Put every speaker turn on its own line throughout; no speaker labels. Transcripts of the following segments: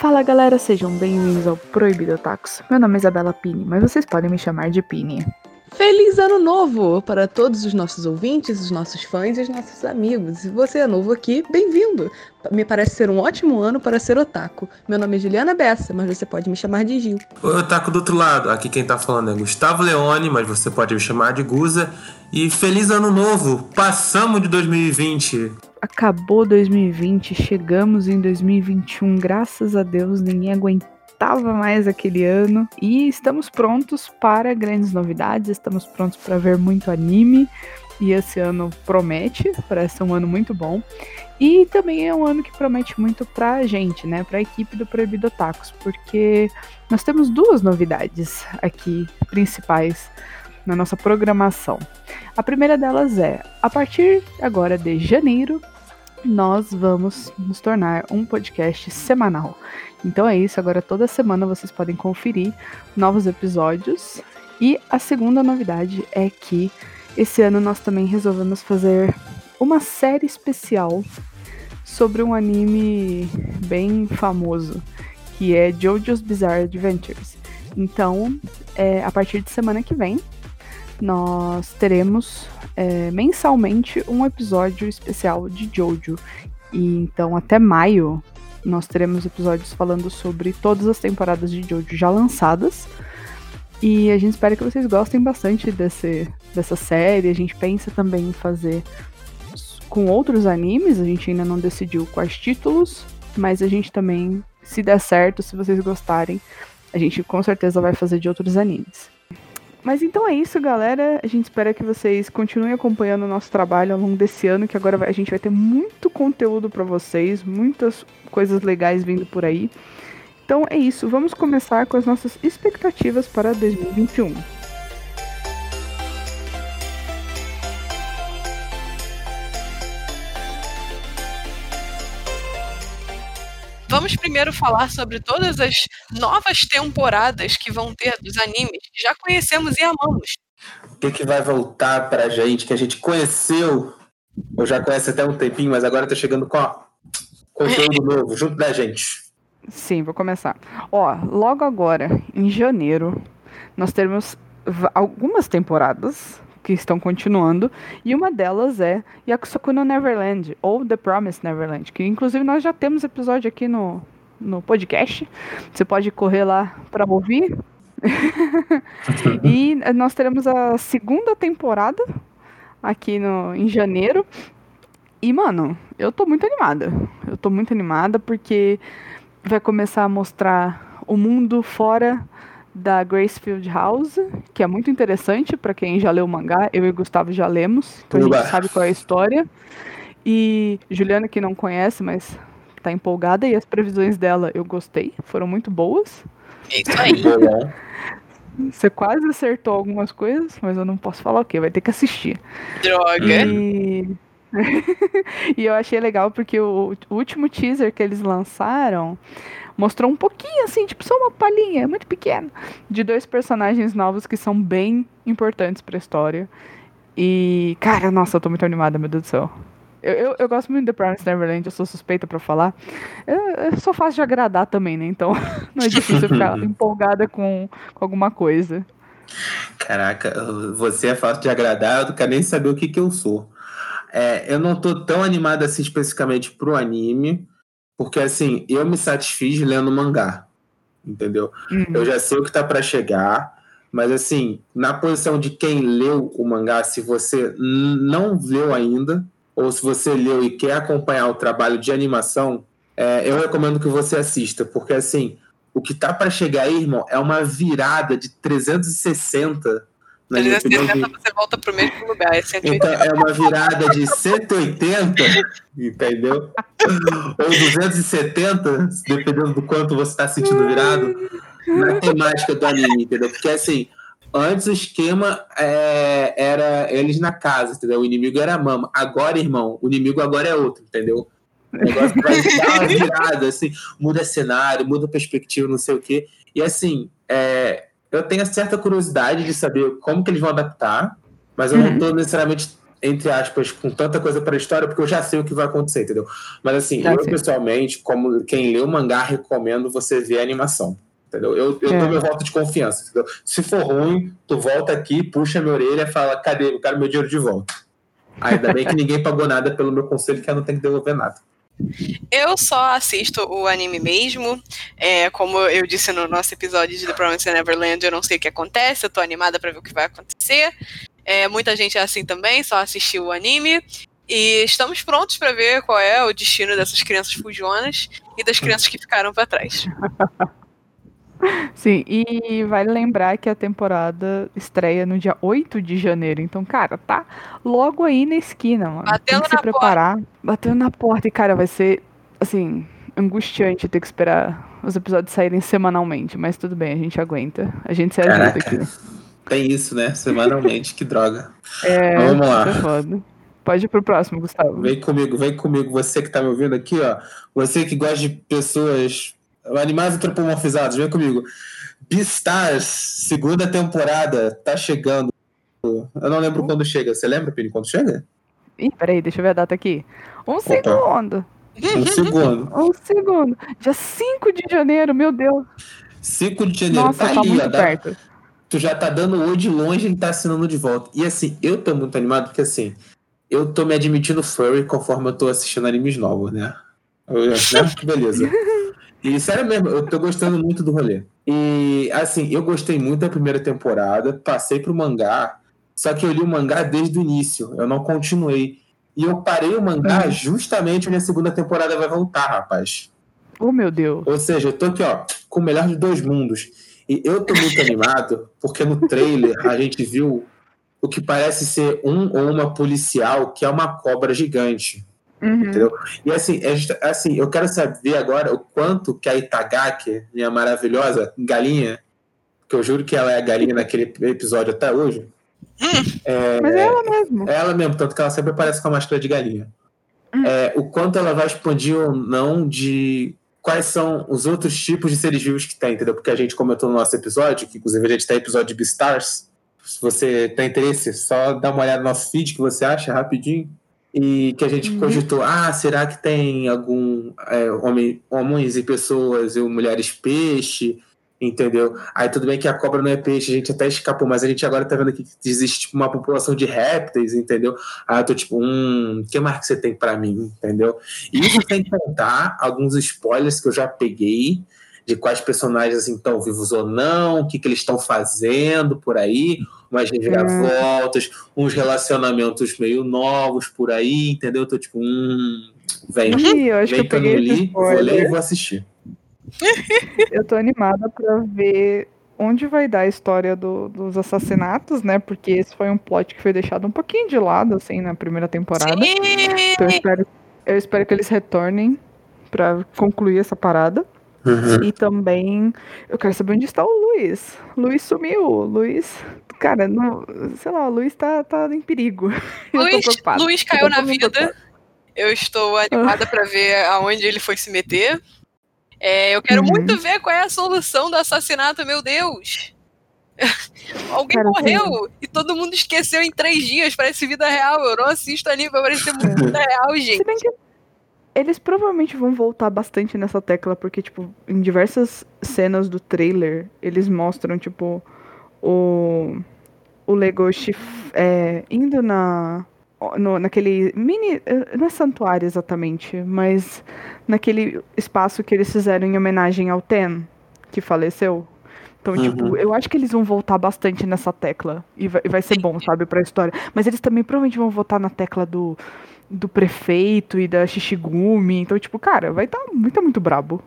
Fala galera, sejam bem-vindos ao Proibido Otakus. Meu nome é Isabela Pini, mas vocês podem me chamar de Pini.
Feliz ano novo para todos os nossos ouvintes, os nossos fãs e os nossos amigos. Se você é novo aqui, bem-vindo. Me parece ser um ótimo ano para ser otaku. Meu nome é Juliana Bessa, mas você pode me chamar de Gil.
Oi, otaku do outro lado. Aqui quem tá falando é Gustavo Leone, mas você pode me chamar de Guza. E feliz ano novo! Passamos de 2020.
Acabou 2020, chegamos em 2021, graças a Deus, ninguém aguentava mais aquele ano. E estamos prontos para grandes novidades, estamos prontos para ver muito anime. E esse ano promete, parece ser um ano muito bom. E também é um ano que promete muito pra gente, né, pra equipe do Proibido Otakus, porque nós temos duas novidades aqui principais na nossa programação. A primeira delas é, a partir agora de janeiro, nós vamos nos tornar um podcast semanal. Então é isso, agora toda semana vocês podem conferir novos episódios. E a segunda novidade é que esse ano nós também resolvemos fazer uma série especial sobre um anime bem famoso, que é JoJo's Bizarre Adventures. Então, é, a partir de semana que vem, nós teremos é, mensalmente um episódio especial de Jojo. E então até maio nós teremos episódios falando sobre todas as temporadas de Jojo já lançadas. E a gente espera que vocês gostem bastante desse, dessa série. A gente pensa também em fazer com outros animes, a gente ainda não decidiu quais títulos, mas a gente também, se der certo, se vocês gostarem, a gente com certeza vai fazer de outros animes. Mas então é isso, galera. A gente espera que vocês continuem acompanhando o nosso trabalho ao longo desse ano, que agora a gente vai ter muito conteúdo para vocês, muitas coisas legais vindo por aí. Então é isso, vamos começar com as nossas expectativas para 2021.
Vamos primeiro falar sobre todas as novas temporadas que vão ter dos animes que já conhecemos e amamos.
O que, que vai voltar pra gente, que a gente conheceu, ou já conhece até um tempinho, mas agora tá chegando com ó, conteúdo novo, junto da gente.
Sim, vou começar. Ó, logo agora, em janeiro, nós teremos algumas temporadas que estão continuando, e uma delas é Yakusoku no Neverland, ou The Promised Neverland, que inclusive nós já temos episódio aqui no, no podcast. Você pode correr lá para ouvir. e nós teremos a segunda temporada aqui no, em janeiro. E, mano, eu tô muito animada. Eu tô muito animada porque vai começar a mostrar o mundo fora da Gracefield House, que é muito interessante para quem já leu o mangá. Eu e o Gustavo já lemos, então Uba. a gente sabe qual é a história. E Juliana, que não conhece, mas tá empolgada, e as previsões dela eu gostei, foram muito boas.
É isso aí.
Você quase acertou algumas coisas, mas eu não posso falar o que, vai ter que assistir.
Droga!
E, e eu achei legal porque o último teaser que eles lançaram mostrou um pouquinho, assim, tipo, só uma palhinha, muito pequena, de dois personagens novos que são bem importantes pra história. E, cara, nossa, eu tô muito animada, meu Deus do céu. Eu, eu, eu gosto muito de The Promised Neverland, eu sou suspeita pra falar. Eu, eu sou fácil de agradar também, né? Então não é difícil ficar empolgada com, com alguma coisa.
Caraca, você é fácil de agradar, eu não quero nem saber o que, que eu sou. É, eu não tô tão animado assim especificamente pro anime, porque, assim, eu me satisfiz lendo mangá, entendeu? Uhum. Eu já sei o que tá para chegar, mas, assim, na posição de quem leu o mangá, se você não leu ainda, ou se você leu e quer acompanhar o trabalho de animação, é, eu recomendo que você assista, porque, assim, o que tá para chegar aí, irmão, é uma virada de 360
360 você volta pro mesmo lugar, é 180.
Então é uma virada de 180, entendeu? Ou 270, dependendo do quanto você está sentindo virado, na temática do anime, entendeu? Porque assim, antes o esquema é, era eles na casa, entendeu? O inimigo era a mama. Agora, irmão, o inimigo agora é outro, entendeu? O negócio vai dar uma virada, assim, muda cenário, muda perspectiva, não sei o quê. E assim, é, eu tenho certa curiosidade de saber como que eles vão adaptar, mas eu uhum. não estou necessariamente entre aspas, com tanta coisa para a história, porque eu já sei o que vai acontecer, entendeu? Mas assim,
Já
eu
sei.
pessoalmente, como quem lê o mangá, recomendo você ver a animação. Entendeu? Eu, eu
É.
dou meu voto de confiança. Entendeu? Se for ruim, tu volta aqui, puxa minha orelha e fala: cadê? Eu quero meu dinheiro de volta. Ainda bem que ninguém pagou nada pelo meu conselho, que eu não tenho que devolver nada.
Eu só assisto o anime mesmo. É, como eu disse no nosso episódio de The Promised Neverland, eu não sei o que acontece, eu tô animada pra ver o que vai acontecer. É, muita gente é assim também, só assistiu o anime. E estamos prontos pra ver qual é o destino dessas crianças fujonas e das crianças que ficaram pra trás.
Sim, e vale lembrar que a temporada estreia no dia 8 de janeiro. Então, cara, tá logo aí na esquina, mano. Tem
Batendo
que se preparar. Batendo na porta. E, cara, vai ser, assim, angustiante ter que esperar os episódios saírem semanalmente. Mas tudo bem, a gente aguenta. A gente se ajuda
Caraca.
aqui.
Tem isso, né? Semanalmente, que droga.
É,
Vamos lá.
é foda. Pode ir pro próximo, Gustavo.
Vem comigo, vem comigo. Você que tá me ouvindo aqui, ó. Você que gosta de pessoas animais antropomorfizados, vem comigo. Beastars, segunda temporada, tá chegando. Eu não lembro quando chega. Você lembra, Pini, quando chega?
Ih, peraí, deixa eu ver a data aqui. Um segundo.
Um segundo.
Um segundo. Dia 5 de janeiro, meu Deus.
5 de janeiro,
Nossa,
tá
tá,
ali,
muito
dá-
perto.
tu já tá dando oi de longe e tá assinando de volta. E assim, eu tô muito animado porque assim, eu tô me admitindo furry conforme eu tô assistindo animes novos, né? Eu, né? Que beleza. E sério mesmo, eu tô gostando muito do rolê. E assim, eu gostei muito da primeira temporada, passei pro mangá, só que eu li o mangá desde o início, eu não continuei. E eu parei o mangá
Uhum.
justamente onde a segunda temporada vai voltar, rapaz.
Oh, meu Deus.
Ou seja, eu tô aqui, ó, com o melhor dos dois mundos. E eu tô muito animado, porque no trailer a gente viu o que parece ser um ou uma policial que é uma cobra gigante.
Uhum.
Entendeu? E assim, é assim, eu quero saber agora o quanto que a Itagaki, minha maravilhosa galinha, que eu juro que ela é a galinha naquele episódio até hoje. É,
Mas é ela mesmo.
é ela mesmo, tanto que ela sempre aparece com a máscara de galinha.
Hum.
É, o quanto ela vai expandir ou não de quais são os outros tipos de seres vivos que tem, entendeu? Porque a gente comentou no nosso episódio, que inclusive a gente tem episódio de Beastars. Se você tem interesse, só dá uma olhada no nosso feed que você acha rapidinho. E que a gente
Uhum.
cogitou, ah, será que tem algum é, homem, homens e pessoas e mulheres peixe? Entendeu? Aí tudo bem que a cobra não é peixe, a gente até escapou, mas a gente agora tá vendo que existe tipo, uma população de répteis, entendeu? Aí eu tô tipo, hum, que mais que você tem pra mim, entendeu? E sem contar alguns spoilers que eu já peguei de quais personagens assim estão vivos ou não, o que, que eles estão fazendo por aí, umas reviravoltas, uns relacionamentos meio novos por aí, entendeu? Eu tô tipo, hum, vem,
Ih, eu acho
vem
que
que
eu
eu não
peguei esse
li, vou ler e vou assistir.
Eu tô animada pra ver onde vai dar a história do- dos assassinatos, né? Porque esse foi um plot que foi deixado um pouquinho de lado, assim, na primeira temporada. Então eu
Sim!
espero, eu espero que eles retornem pra concluir essa parada.
Uhum.
E também eu quero saber onde está o Luiz. Luiz sumiu. Luiz, cara, não, sei lá, o Luiz tá, tá em perigo.
Luiz. Luiz caiu na vida.
preocupada.
Eu estou animada pra ver aonde ele foi se meter. É, eu quero
Uhum.
muito ver qual é a solução do assassinato, meu Deus. Alguém
Cara,
morreu e todo mundo esqueceu em três dias. Parece vida real. Eu não assisto anime pra parecer muito vida real, gente.
eles provavelmente vão voltar bastante nessa tecla, porque, tipo, em diversas cenas do trailer, eles mostram, tipo, o, o Legoshi é, indo na. No, naquele mini. eh, Não é santuário exatamente, mas naquele espaço que eles fizeram em homenagem ao Ten, que faleceu. Então,
Uhum.
tipo, eu acho que eles vão voltar bastante nessa tecla. E vai, vai ser bom, sabe, pra história. Mas eles também provavelmente vão voltar na tecla do, do prefeito e da Shishigumi. Então, tipo, cara, vai estar tá, tá muito brabo.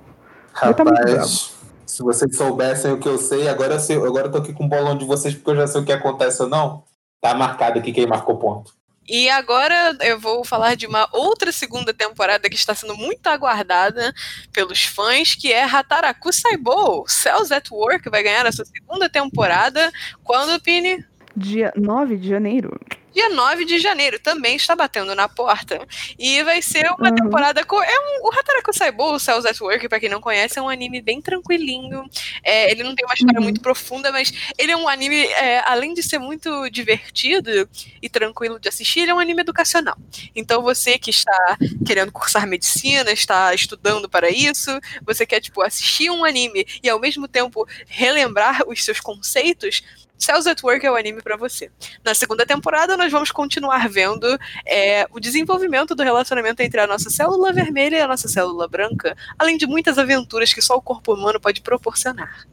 Vai tá muito bravo.
Se vocês soubessem o que eu sei, agora eu, sei, agora eu tô aqui com o bolão de vocês porque eu já sei o que acontece ou não. Tá marcado aqui quem marcou ponto.
E agora eu vou falar de uma outra segunda temporada que está sendo muito aguardada pelos fãs, que é Hataraku Saibou. Cells at Work vai ganhar essa segunda temporada. Quando, Pini?
Dia 9 de janeiro.
Dia 9 de janeiro, também está batendo na porta. E vai ser uma
Uhum.
temporada com. É um, o Hataraku Saibou, o Cells at Work, pra quem não conhece, é um anime bem tranquilinho. É, ele não tem uma história
Uhum.
muito profunda, mas ele é um anime, é, além de ser muito divertido e tranquilo de assistir, ele é um anime educacional. Então você que está querendo cursar medicina, está estudando para isso, você quer, tipo, assistir um anime e ao mesmo tempo relembrar os seus conceitos, Cells at Work é o anime para você. Na segunda temporada, nós vamos continuar vendo é, o desenvolvimento do relacionamento entre a nossa célula vermelha e a nossa célula branca, além de muitas aventuras que só o corpo humano pode proporcionar.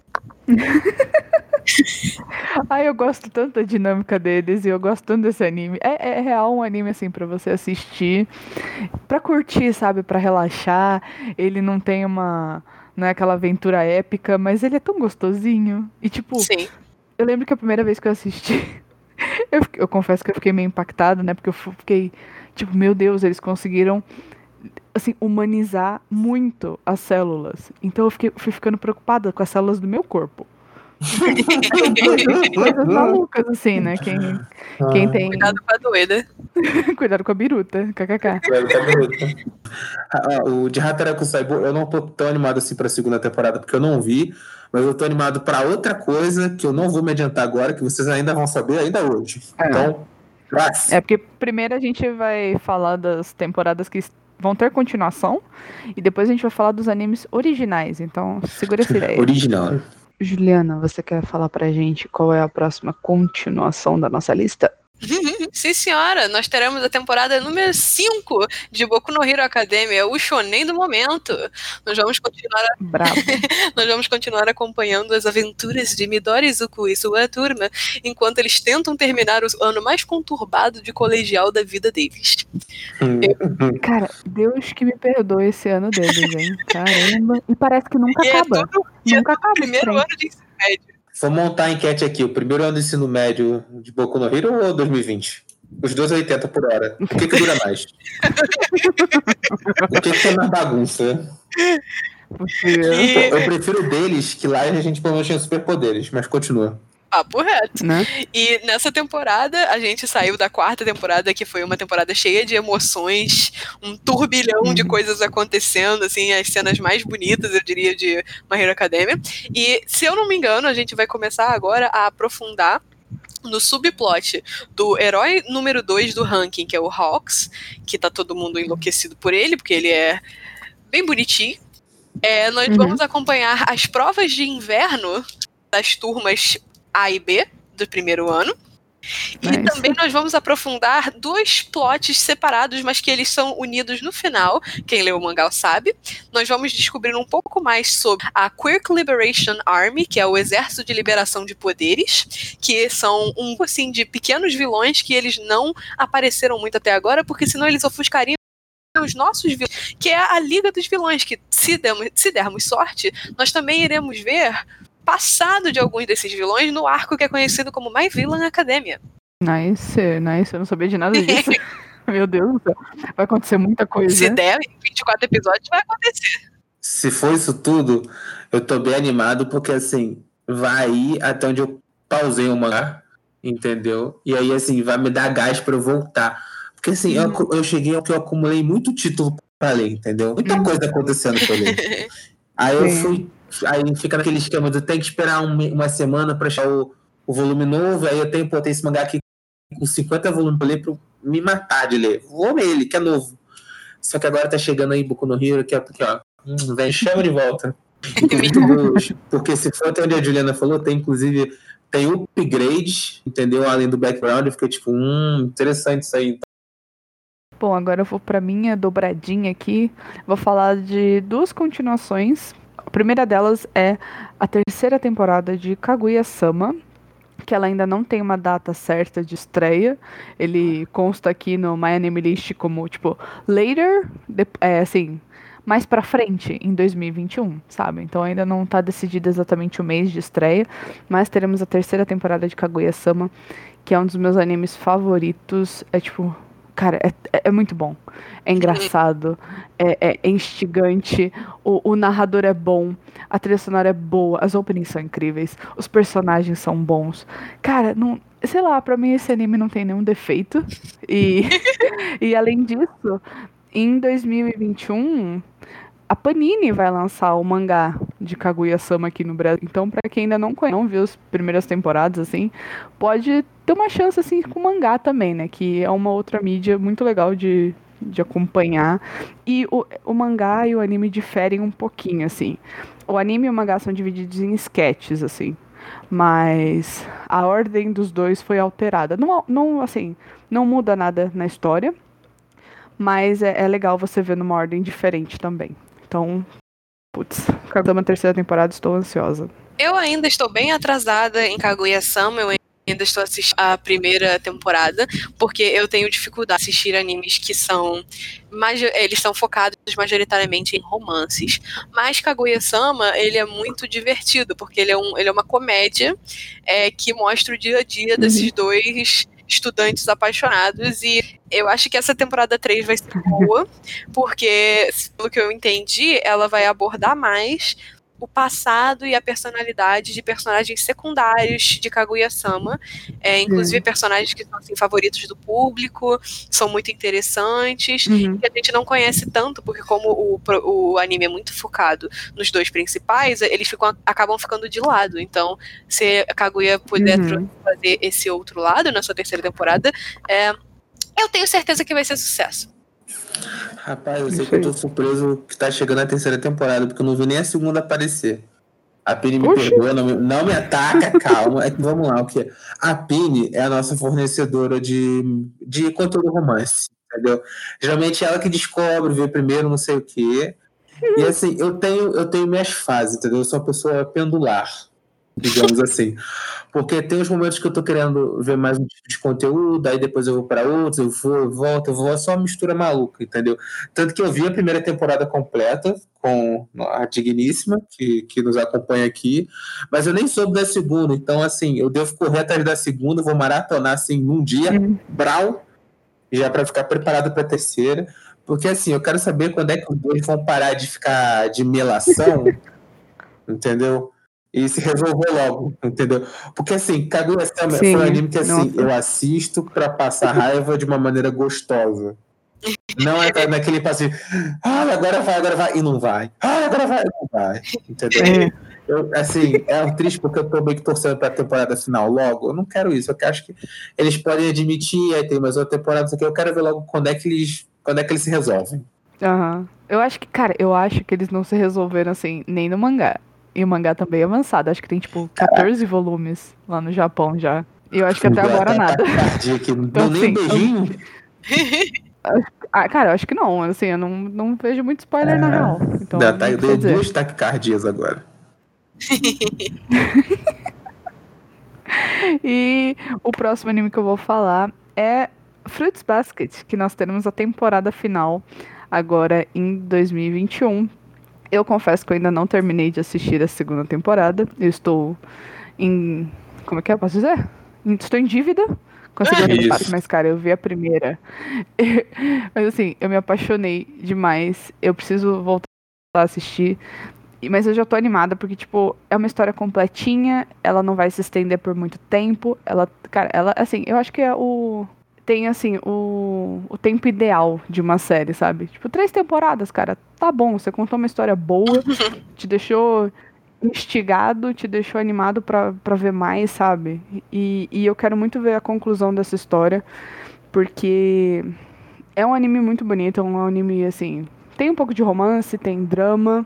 Ai, eu gosto tanto da dinâmica deles e eu gosto tanto desse anime. É, é real um anime assim pra você assistir, pra curtir, sabe, Pra relaxar. Ele não tem uma, não é aquela aventura épica, mas ele é tão gostosinho. E tipo,
Sim.
Eu lembro que a primeira vez que eu assisti, eu, eu confesso que eu fiquei meio impactada, né? Porque eu fiquei tipo, meu Deus, eles conseguiram assim humanizar muito as células. Então eu fiquei, fui ficando preocupada com as células do meu corpo. Coisas malucas, assim, né? Quem, quem
Ah,
tem.
Cuidado com a doida.
Cuidado com a biruta, kkk.
Claro, tá bonito. Ah, ah, o de Hataraku Saibou, eu não tô tão animado assim pra segunda temporada, porque eu não vi, mas eu tô animado pra outra coisa que eu não vou me adiantar agora, que vocês ainda vão saber ainda hoje.
É.
Então, graças.
É porque primeiro a gente vai falar das temporadas que vão ter continuação e depois a gente vai falar dos animes originais. Então, segura essa ideia.
Original.
Juliana, você quer falar pra gente qual é a próxima continuação da nossa lista?
Sim, senhora, nós teremos a temporada número 5 de Boku no Hero Academia, o shonen do momento. Nós vamos continuar,
Bravo.
nós vamos continuar acompanhando as aventuras de Midori Izuku e sua turma, enquanto eles tentam terminar o ano mais conturbado de colegial da vida deles.
Cara, Deus que me perdoe esse ano deles, hein? Caramba. E parece que nunca
E é
acaba.
tudo e é
Nunca acaba. esse
primeiro ano de ensino médio.
Vou montar a enquete aqui. O primeiro ano do ensino médio de Boku no Hero ou 2020? Os dois 80 por hora. O que, que dura mais? o que, que é mais bagunça?
E,
Eu prefiro deles, que lá a gente pelo menos tinha superpoderes, mas continua.
Papo reto.
Né?
E nessa temporada, a gente saiu da quarta temporada, que foi uma temporada cheia de emoções, um turbilhão de
Uhum.
coisas acontecendo, assim, as cenas mais bonitas, eu diria, de My Hero Academia. E, se eu não me engano, a gente vai começar agora a aprofundar no subplot do herói número 2 do ranking, que é o Hawks, que tá todo mundo enlouquecido por ele, porque ele é bem bonitinho. É, nós
Uhum.
vamos acompanhar as provas de inverno das turmas A e B do primeiro ano. E
Nice.
também nós vamos aprofundar dois plots separados, mas que eles são unidos no final. Quem leu o mangá sabe. Nós vamos descobrir um pouco mais sobre a Quirk Liberation Army, que é o Exército de Liberação de Poderes, que são um assim de pequenos vilões que eles não apareceram muito até agora, porque senão eles ofuscariam os nossos vilões, que é a Liga dos Vilões, que se, demos, se dermos sorte, nós também iremos ver passado de alguns desses vilões no arco que é conhecido como My Villain Academia.
Nice, nice. Eu não sabia de nada disso. Meu Deus do céu. Vai acontecer muita coisa.
Se der, em 24 episódios vai acontecer.
Se for isso tudo, eu tô bem animado, porque assim, vai ir até onde eu pausei o mangá, entendeu? E aí, assim, vai me dar gás pra eu voltar. Porque assim, eu, acu- eu cheguei ao que eu acumulei muito título pra ler, entendeu? Muita
Uhum.
coisa acontecendo pra ler. Aí eu fui. Aí fica naquele esquema de tem que esperar um uma semana pra achar o, o volume novo. Aí eu tenho, pô, tem esse mangá aqui com 50 volumes pra ler pra eu me matar de ler. Vou ler ele, que é novo. Só que agora tá chegando aí Boku no Hero, que é porque, ó, hum, vem, chama de volta. Os- porque se for até onde a Juliana falou, tem inclusive tem upgrades, entendeu? Além do background, eu fiquei tipo, hum, interessante isso aí.
Bom, agora eu vou pra minha dobradinha aqui. Vou falar de duas continuações. A primeira delas é a terceira temporada de Kaguya-sama, que ela ainda não tem uma data certa de estreia. Ele consta aqui no My Anime List como, tipo, later, de- é assim, mais pra frente, em 2021, sabe? Então ainda não tá decidido exatamente o mês de estreia, mas teremos a terceira temporada de Kaguya-sama, que é um dos meus animes favoritos. É tipo, cara, é, é- é muito bom. É engraçado, é, é instigante, o, o narrador é bom, a trilha sonora é boa, as openings são incríveis, os personagens são bons. Cara, não, sei lá, pra mim esse anime não tem nenhum defeito. E, e além disso, em 2021, a Panini vai lançar o mangá de Kaguya-sama aqui no Brasil. Então, para quem ainda não conhece, não viu as primeiras temporadas, assim, pode ter uma chance, assim, com mangá também, né? Que é uma outra mídia muito legal de, de acompanhar. E o, o mangá e o anime diferem um pouquinho, assim. O anime e o mangá são divididos em sketches, assim. Mas a ordem dos dois foi alterada. Não, não assim, não muda nada na história. Mas é, é legal você ver numa ordem diferente também. Então, putz, uma terceira temporada, estou ansiosa.
Eu ainda estou bem atrasada em Kaguya-sama, eu ainda estou assistindo a primeira temporada, porque eu tenho dificuldade de assistir animes que são eles são focados majoritariamente em romances. Mas Kaguya-sama, ele é muito divertido, porque ele é, um, ele é uma comédia é, que mostra o dia a dia desses uhum. dois estudantes apaixonados. E eu acho que essa temporada 3 vai ser boa, porque, pelo que eu entendi, ela vai abordar mais o passado e a personalidade de personagens secundários de Kaguya-sama, é, inclusive uhum. personagens que são assim, favoritos do público, são muito interessantes, uhum. e a gente não conhece tanto, porque como o, o anime é muito focado nos dois principais, eles ficam, acabam ficando de lado. Então, se a Kaguya puder uhum. fazer esse outro lado na sua terceira temporada, é, eu tenho certeza que vai ser sucesso.
Rapaz, eu sei que eu tô surpreso que tá chegando a terceira temporada, porque eu não vi nem a segunda aparecer. A Pini me Oxi. perdoa, não me, não me ataca, calma. É vamos lá, o que? A Pini é a nossa fornecedora de, de conteúdo romance, entendeu? Geralmente é ela que descobre, vê primeiro, não sei o quê. E assim, eu tenho, eu tenho minhas fases, entendeu? Eu sou uma pessoa pendular digamos assim. Porque tem os momentos que eu tô querendo ver mais um tipo de conteúdo, aí depois eu vou para outros, eu vou, eu volto, eu vou, é só uma mistura maluca, entendeu? Tanto que eu vi a primeira temporada completa com a Digníssima, que, que nos acompanha aqui, mas eu nem soube da segunda, então assim, eu devo correr atrás da segunda, vou maratonar assim num dia, uhum. brau, já para ficar preparado para a terceira. Porque assim, eu quero saber quando é que os dois vão parar de ficar de melação, entendeu? E se resolveu logo, entendeu? Porque assim, Kaguya-sama foi um anime que assim, nossa. eu assisto para passar raiva de uma maneira gostosa. Não é naquele passeio, ah, agora vai, agora vai, e não vai. Ah, agora vai, e não vai. Entendeu? É. Eu, assim, é triste porque eu tô meio que torcendo pra temporada final logo. Eu não quero isso. Eu acho que eles podem admitir, aí tem mais outra temporada, aqui. Eu quero ver logo quando é que eles, quando é que eles se resolvem.
Aham. Uhum. Eu acho que, cara, eu acho que eles não se resolveram assim, nem no mangá. E o mangá também é avançado. Acho que tem, tipo, 14 volumes lá no Japão já. E eu acho que até agora nada.
Então, nem assim, beijinho?
ah, cara, eu acho que não. Assim, eu não, não vejo muito spoiler na real. Então,
tá, eu dei duas taquicardias agora.
e o próximo anime que eu vou falar é Fruits Basket, que nós teremos a temporada final agora em 2021. Eu confesso que eu ainda não terminei de assistir a segunda temporada. Eu estou em. Como é que é? Posso dizer? Estou em dívida com a segunda temporada, mas, cara, eu vi a primeira. mas assim, eu me apaixonei demais. Eu preciso voltar a assistir. Mas eu já tô animada porque, tipo, é uma história completinha, ela não vai se estender por muito tempo. Ela, cara, ela, assim, eu acho que é o tem, assim, o, o tempo ideal de uma série, sabe? Tipo, três temporadas, cara, tá bom. Você contou uma história boa, te deixou instigado, te deixou animado para ver mais, sabe? E, e eu quero muito ver a conclusão dessa história, porque é um anime muito bonito, é um anime, assim, tem um pouco de romance, tem drama,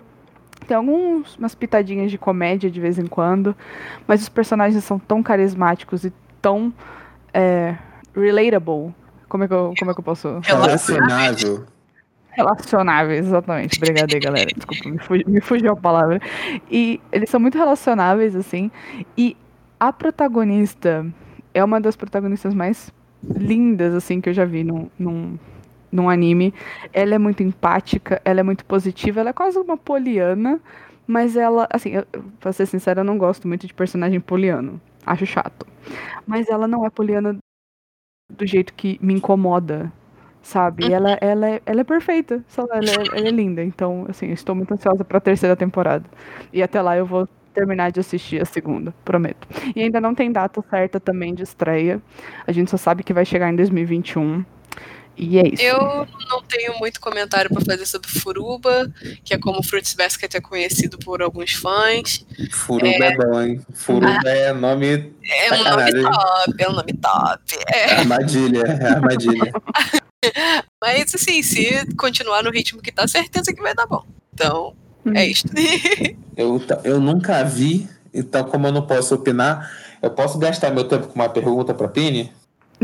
tem algumas pitadinhas de comédia de vez em quando, mas os personagens são tão carismáticos e tão é, relatable. Como é que eu, como é que eu posso.
Relacionável.
Relacionáveis, exatamente. Obrigada aí, galera. Desculpa, me, fugi, me fugiu a palavra. E eles são muito relacionáveis, assim. E a protagonista é uma das protagonistas mais lindas, assim, que eu já vi num, num, num anime. Ela é muito empática, ela é muito positiva, ela é quase uma poliana, mas ela, assim, eu, pra ser sincera, eu não gosto muito de personagem poliano. Acho chato. Mas ela não é poliana do jeito que me incomoda, sabe? E ela, ela, é, ela é perfeita, ela é, ela é linda. Então, assim, estou muito ansiosa para a terceira temporada. E até lá eu vou terminar de assistir a segunda, prometo. E ainda não tem data certa também de estreia. A gente só sabe que vai chegar em 2021. E é isso.
Eu não tenho muito comentário para fazer sobre Furuba, que é como Fruits Basket é conhecido por alguns fãs.
Furuba é, é bom, hein? Furuba ah, é nome.
É um nome top, é um nome top. É.
Armadilha, é armadilha.
Mas assim, se continuar no ritmo que tá, certeza que vai dar bom. Então, é hum. isto.
eu, eu nunca vi, então como eu não posso opinar, eu posso gastar meu tempo com uma pergunta pra Pini?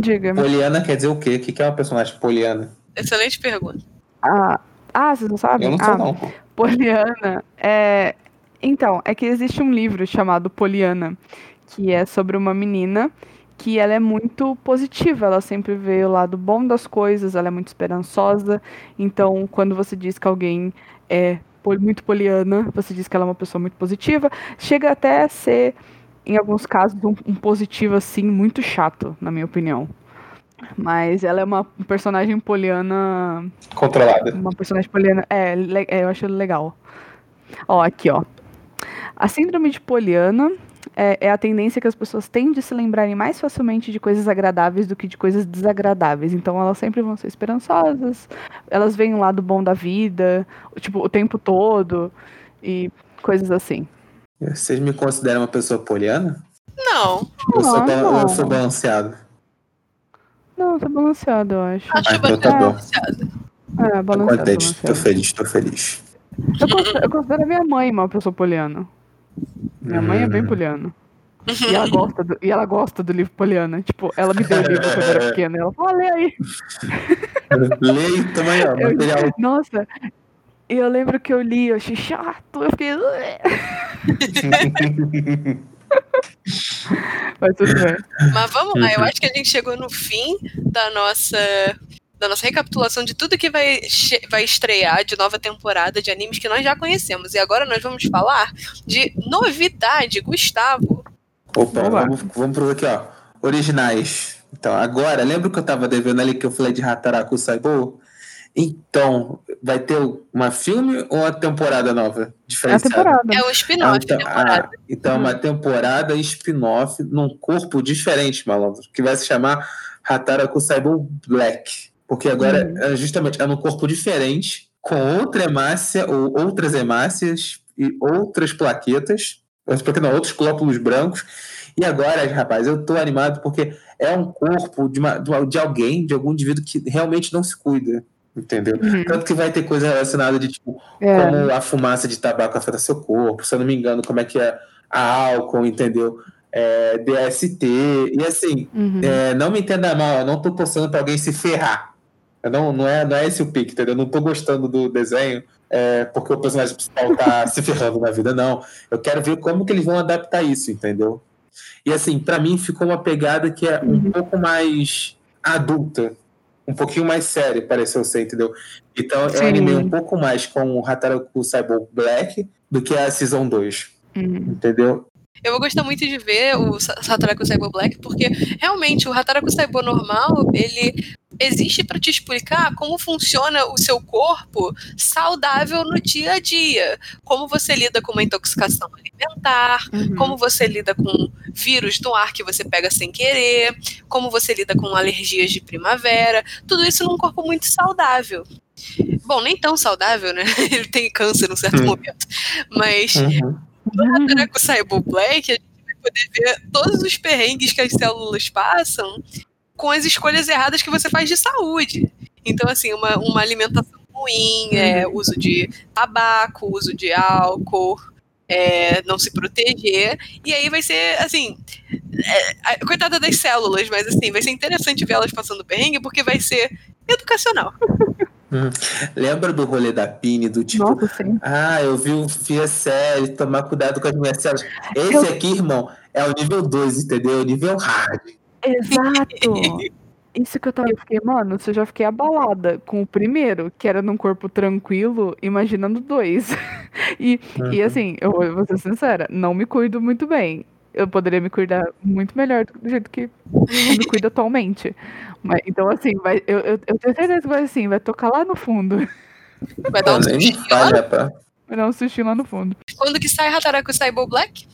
Diga.
Poliana quer dizer o quê? O que é uma personagem poliana?
Excelente pergunta.
Ah, ah vocês não sabem?
Eu não sei
ah,
não.
Poliana é... Então, é que existe um livro chamado Poliana, que é sobre uma menina que ela é muito positiva, ela sempre vê o lado bom das coisas, ela é muito esperançosa. Então, quando você diz que alguém é muito poliana, você diz que ela é uma pessoa muito positiva, chega até a ser em alguns casos, um, um, positivo, assim, muito chato, na minha opinião. Mas ela é uma personagem poliana.
Controlada.
Uma personagem poliana. É, é, eu acho legal. Ó, aqui, ó. A síndrome de Poliana é, é, a tendência que as pessoas têm de se lembrarem mais facilmente de coisas agradáveis do que de coisas desagradáveis. Então elas sempre vão ser esperançosas, elas veem o lado bom da vida, tipo, o tempo todo, e coisas assim.
Vocês me consideram uma pessoa poliana?
Não.
Eu, sou, não. eu sou balanceado.
Não, eu sou balanceado, eu acho.
Acho ah, então tá balanceado.
É, balanceado. Tô
contente, tô feliz, tô feliz.
Eu considero, eu considero a minha mãe uma pessoa poliana. Minha hum. mãe é bem hum. poliana. E ela, gosta do, e ela gosta do livro Poliana. Tipo, ela me deu o livro quando eu era pequena. Ela falou, ah, lê aí.
Lê também, ó, material.
Nossa, e eu lembro que eu li, eu achei chato, eu fiquei. Mas tudo bem.
Mas vamos lá, eu acho que a gente chegou no fim da nossa da nossa recapitulação de tudo que vai, vai estrear de nova temporada de animes que nós já conhecemos. E agora nós vamos falar de novidade, Gustavo.
Opa, vamos, vamos pro aqui, ó. Originais. Então, agora, lembra que eu tava devendo ali que eu falei de Hataraku Saibou? Então, vai ter uma filme ou uma temporada nova?
Diferenciada? É, temporada.
é o spin-off. Ah,
então, ah, então uma temporada spin-off num corpo diferente, malandro, que vai se chamar Hataraku Saibou Black. Porque agora, uhum. é justamente, é num corpo diferente, com outra hemácia ou outras hemácias e outras plaquetas, não, outros glóbulos brancos. E agora, rapaz, eu tô animado porque é um corpo de, uma, de alguém, de algum indivíduo que realmente não se cuida entendeu? Uhum. Tanto que vai ter coisa relacionada de tipo é. como a fumaça de tabaco afeta seu corpo, se eu não me engano, como é que é a álcool, entendeu? É, DST, e assim, uhum. é, não me entenda mal, eu não tô postando para alguém se ferrar. Eu não, não, é, não é esse o pique, entendeu? Eu não tô gostando do desenho é, porque o personagem principal tá se ferrando na vida, não. Eu quero ver como que eles vão adaptar isso, entendeu? E assim, para mim ficou uma pegada que é um uhum. pouco mais adulta, um pouquinho mais sério, pareceu ser, entendeu? Então Sim. eu animei um pouco mais com o Hataraku Cyborg Black do que a Season 2. Uhum. Entendeu?
Eu vou gostar muito de ver o Hataraku Cyber Black, porque realmente o Hataraku Cyber normal, ele existe para te explicar como funciona o seu corpo saudável no dia a dia. Como você lida com uma intoxicação alimentar, uhum. como você lida com vírus do ar que você pega sem querer, como você lida com alergias de primavera. Tudo isso num corpo muito saudável. Bom, nem tão saudável, né? Ele tem câncer num certo uhum. momento. Mas uhum. no Hataraku Cyber Black, a gente vai poder ver todos os perrengues que as células passam com as escolhas erradas que você faz de saúde. Então, assim, uma, uma alimentação ruim, é, uhum. uso de tabaco, uso de álcool, é, não se proteger. E aí vai ser, assim, é, coitada das células, mas assim, vai ser interessante ver elas passando perrengue, porque vai ser educacional.
Hum. Lembra do rolê da Pini, do tipo, Nossa, ah, eu vi, vi a série, tomar cuidado com as minhas células. Esse eu... aqui, irmão, é o nível 2, entendeu? O nível hard.
Exato. Isso que eu tava. Eu fiquei, mano, você já fiquei abalada com o primeiro, que era num corpo tranquilo, imaginando dois. e, uhum. e assim, eu vou ser sincera, não me cuido muito bem. Eu poderia me cuidar muito melhor do jeito que eu me cuido atualmente. Mas, então, assim, vai, eu, eu, eu tenho certeza que vai assim, vai tocar lá no fundo.
Vai dar um sustinho lá.
Vai dar um sustinho lá no fundo.
Quando que sai Hataraku Saibou Black?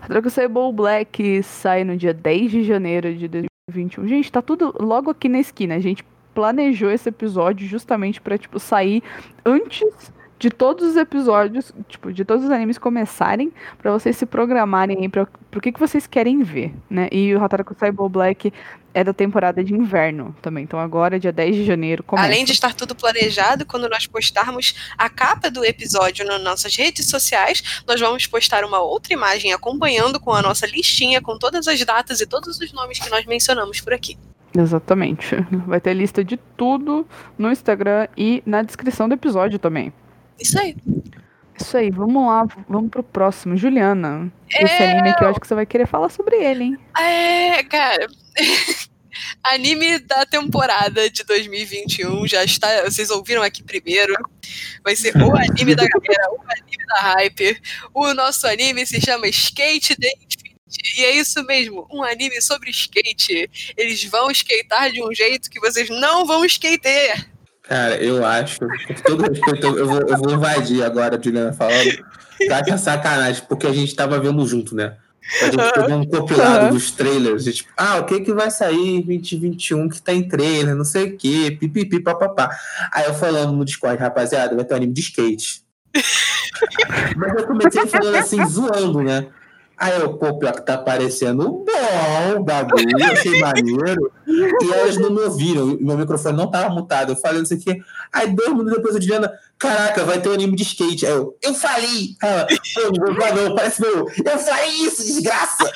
Hataraku Saibou Black sai no dia 10 de janeiro de 2021. Gente, tá tudo logo aqui na esquina. A gente planejou esse episódio justamente para tipo sair antes de todos os episódios, tipo, de todos os animes começarem, para vocês se programarem aí pra, pro que, que vocês querem ver, né? E o Hataraku Saibou Black é da temporada de inverno também. Então agora, dia 10 de janeiro, começa.
Além de estar tudo planejado, quando nós postarmos a capa do episódio nas nossas redes sociais, nós vamos postar uma outra imagem acompanhando com a nossa listinha, com todas as datas e todos os nomes que nós mencionamos por aqui.
Exatamente. Vai ter lista de tudo no Instagram e na descrição do episódio também.
Isso aí.
Isso aí, vamos lá, vamos pro próximo. Juliana, esse
É.
anime aqui eu acho que você vai querer falar sobre ele, hein?
É, cara. Anime da temporada de 2021 já está. Vocês ouviram aqui primeiro. Vai ser o anime da galera, o anime da hype. O nosso anime se chama Skate the Infinity. E é isso mesmo, um anime sobre skate. Eles vão skatear de um jeito que vocês não vão skater.
Cara, eu acho, todo respeito, eu vou, eu vou invadir agora Juliana falando. Tá que é sacanagem, porque a gente tava vendo junto, né? A gente pegou um compilado
Aham.
dos trailers, e tipo, ah, o que que vai sair em 2021 que tá em trailer, não sei o que, pipipi, papapá. Aí eu falando no Discord, rapaziada, vai ter um anime de skate. Mas eu comecei falando assim, zoando, né? Aí eu, pô, pior que tá parecendo bom o bagulho, achei maneiro. E elas não me ouviram, meu microfone não tava mutado. Eu falei não sei o quê. Aí dois minutos depois a Juliana, caraca, vai ter um anime de skate. Aí eu, eu falei! Ela, não vou não, parece meu. Eu falei isso, desgraça!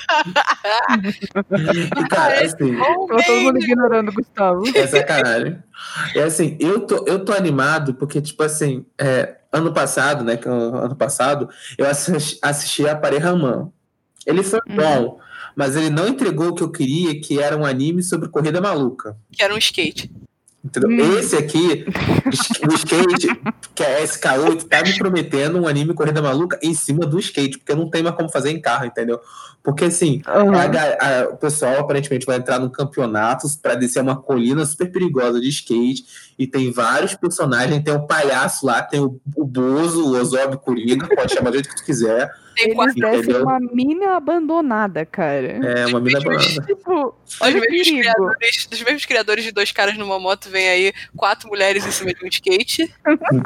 e cara, assim,
Bom,
Tava todo mundo ignorando o Gustavo.
é sacanagem. É assim, eu tô, eu tô animado porque, tipo assim, é, ano passado, né? que eu- Ano passado, eu assisti, assisti a Pare Raman. Ele foi
Uhum.
bom, mas ele não entregou o que eu queria, que era um anime sobre corrida maluca.
que era um skate.
Entendeu?
Hum.
Esse aqui, o skate, que é SK8, tá me prometendo um anime corrida maluca em cima do skate, porque não tem mais como fazer em carro, entendeu? Porque assim,
Aham.
a a- o pessoal aparentemente vai entrar num campeonato para descer uma colina super perigosa de skate e tem vários personagens, tem o palhaço lá, tem o, o Bozo, o Ozob Coringa, pode chamar do jeito que tu quiser.
Tem
Eles descem uma mina abandonada, cara.
É uma mina banana.
Tipo,
dos
olha o
mesmos, criadores, dos mesmos criadores de dois caras numa moto, vem aí quatro mulheres em cima de um skate.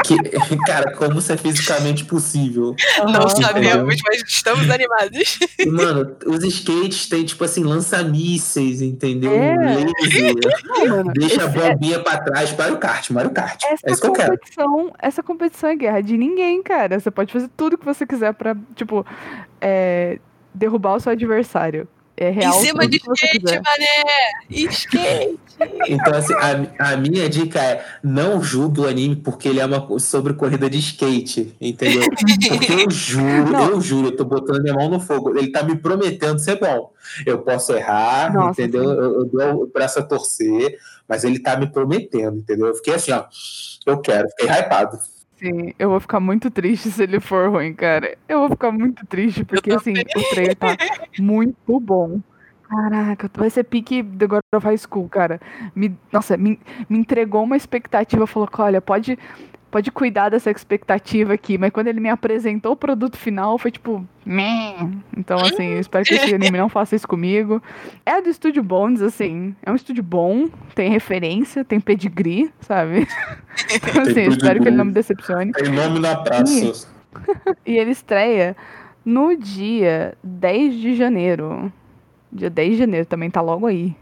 Que, cara, como isso é fisicamente possível?
Não
Aham.
sabemos, mas estamos animados.
Mano, os skates têm, tipo assim, lança-mísseis, entendeu?
É.
Laser,
Não, mano,
deixa a
é-
bombinha pra trás. Mario Kart, Mario Kart. é
Essa
isso que eu quero.
competição, essa competição é guerra de ninguém, cara. Você pode fazer tudo que você quiser pra, tipo, é, derrubar o seu adversário. É real
em cima de skate, mané! Skate!
Então, assim, a, a minha dica é não julgue o anime porque ele é uma sobre corrida de skate, entendeu? Porque eu juro,
Não.
eu juro, eu tô botando minha mão no fogo. Ele tá me prometendo ser bom. Eu posso errar,
Nossa,
entendeu?
sim.
Eu, eu dou o braço a torcer, mas ele tá me prometendo, entendeu? Eu fiquei assim, ó, eu quero, fiquei hypado.
Sim, eu vou ficar muito triste se ele for ruim, cara. Eu vou ficar muito triste, porque assim, o trailer tá muito bom. Caraca, vai ser pique The God of High School, cara. Me, nossa, me, me entregou uma expectativa, falou que, olha, pode, pode cuidar dessa expectativa aqui, mas quando ele me apresentou o produto final, foi tipo, meh. Então, assim, eu espero que esse anime não faça isso comigo. É do estúdio Bones, assim, é um estúdio bom, tem referência, tem pedigree, sabe? Então, assim, eu espero que ele não me decepcione.
Tem nome na praça.
E ele estreia no dia 10 de janeiro. Dia 10 de janeiro também tá logo aí.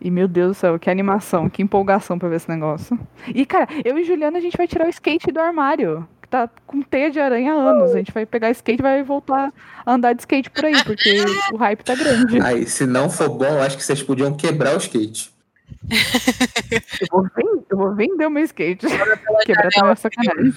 E meu Deus do céu, que animação, que empolgação pra ver esse negócio. E cara, eu e Juliana a gente vai tirar o skate do armário. Que tá com teia de aranha há anos. A gente vai pegar skate e vai voltar a andar de skate por aí, porque o hype tá grande.
Aí, se não for bom, eu acho que vocês podiam quebrar o skate.
Eu vou, ven- eu vou vender o meu skate. Quebrar também é sacanagem.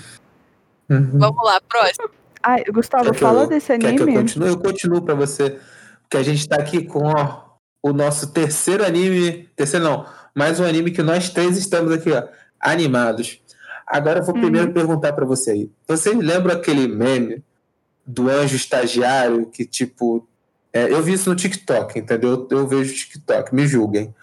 Vamos lá, próximo.
Ai, Gustavo,
Quer que
fala
eu-
desse
Quer que eu
anime.
continue? Eu continuo pra você. Porque a gente tá aqui com ó, o nosso terceiro anime. Terceiro não, mais um anime que nós três estamos aqui, ó, animados. Agora eu vou
Uhum.
primeiro perguntar pra você aí. Vocês lembram aquele meme do anjo estagiário que, tipo. é, eu vi isso no TikTok, entendeu? Eu, eu vejo TikTok, me julguem.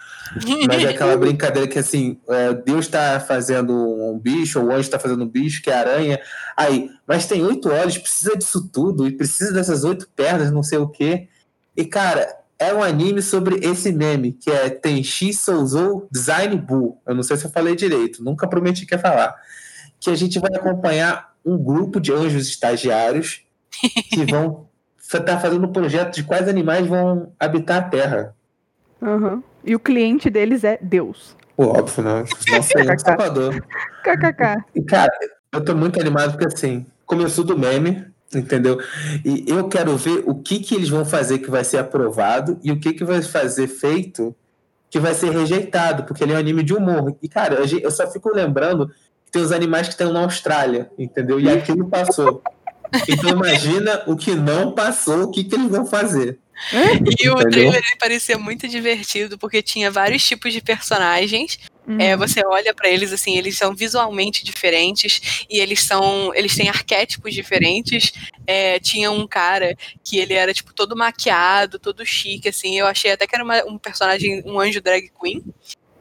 Mas é aquela brincadeira que assim, é, Deus está fazendo um bicho, ou o anjo está fazendo um bicho, que é aranha. Aí, mas tem oito olhos, precisa disso tudo, e precisa dessas oito pernas, não sei o quê. E, cara, é um anime sobre esse meme, que é Tenshi Souzou Design Bull. Eu não sei se eu falei direito, nunca prometi que ia falar. Que a gente vai acompanhar um grupo de anjos estagiários que vão estar tá fazendo um projeto de quais animais vão habitar a Terra.
Uhum. E o cliente deles é Deus.
Pô, óbvio, né? Nossa, é um Salvador.
KKK.
E, cara, eu tô muito animado porque, assim, começou do meme, entendeu? E eu quero ver o que que eles vão fazer que vai ser aprovado e o que que vai fazer feito que vai ser rejeitado, porque ele é um anime de humor. E, cara, eu só fico lembrando que tem os animais que estão na Austrália, entendeu? E aquilo passou. Então imagina o que não passou, o que, que eles vão fazer.
E o trailer ele parecia muito divertido, porque tinha vários tipos de personagens. Uhum. É, você olha para eles assim, eles são visualmente diferentes e eles são, eles têm arquétipos diferentes. É, tinha um cara que ele era tipo todo maquiado, todo chique assim. Eu achei até que era uma, um personagem, um anjo drag queen.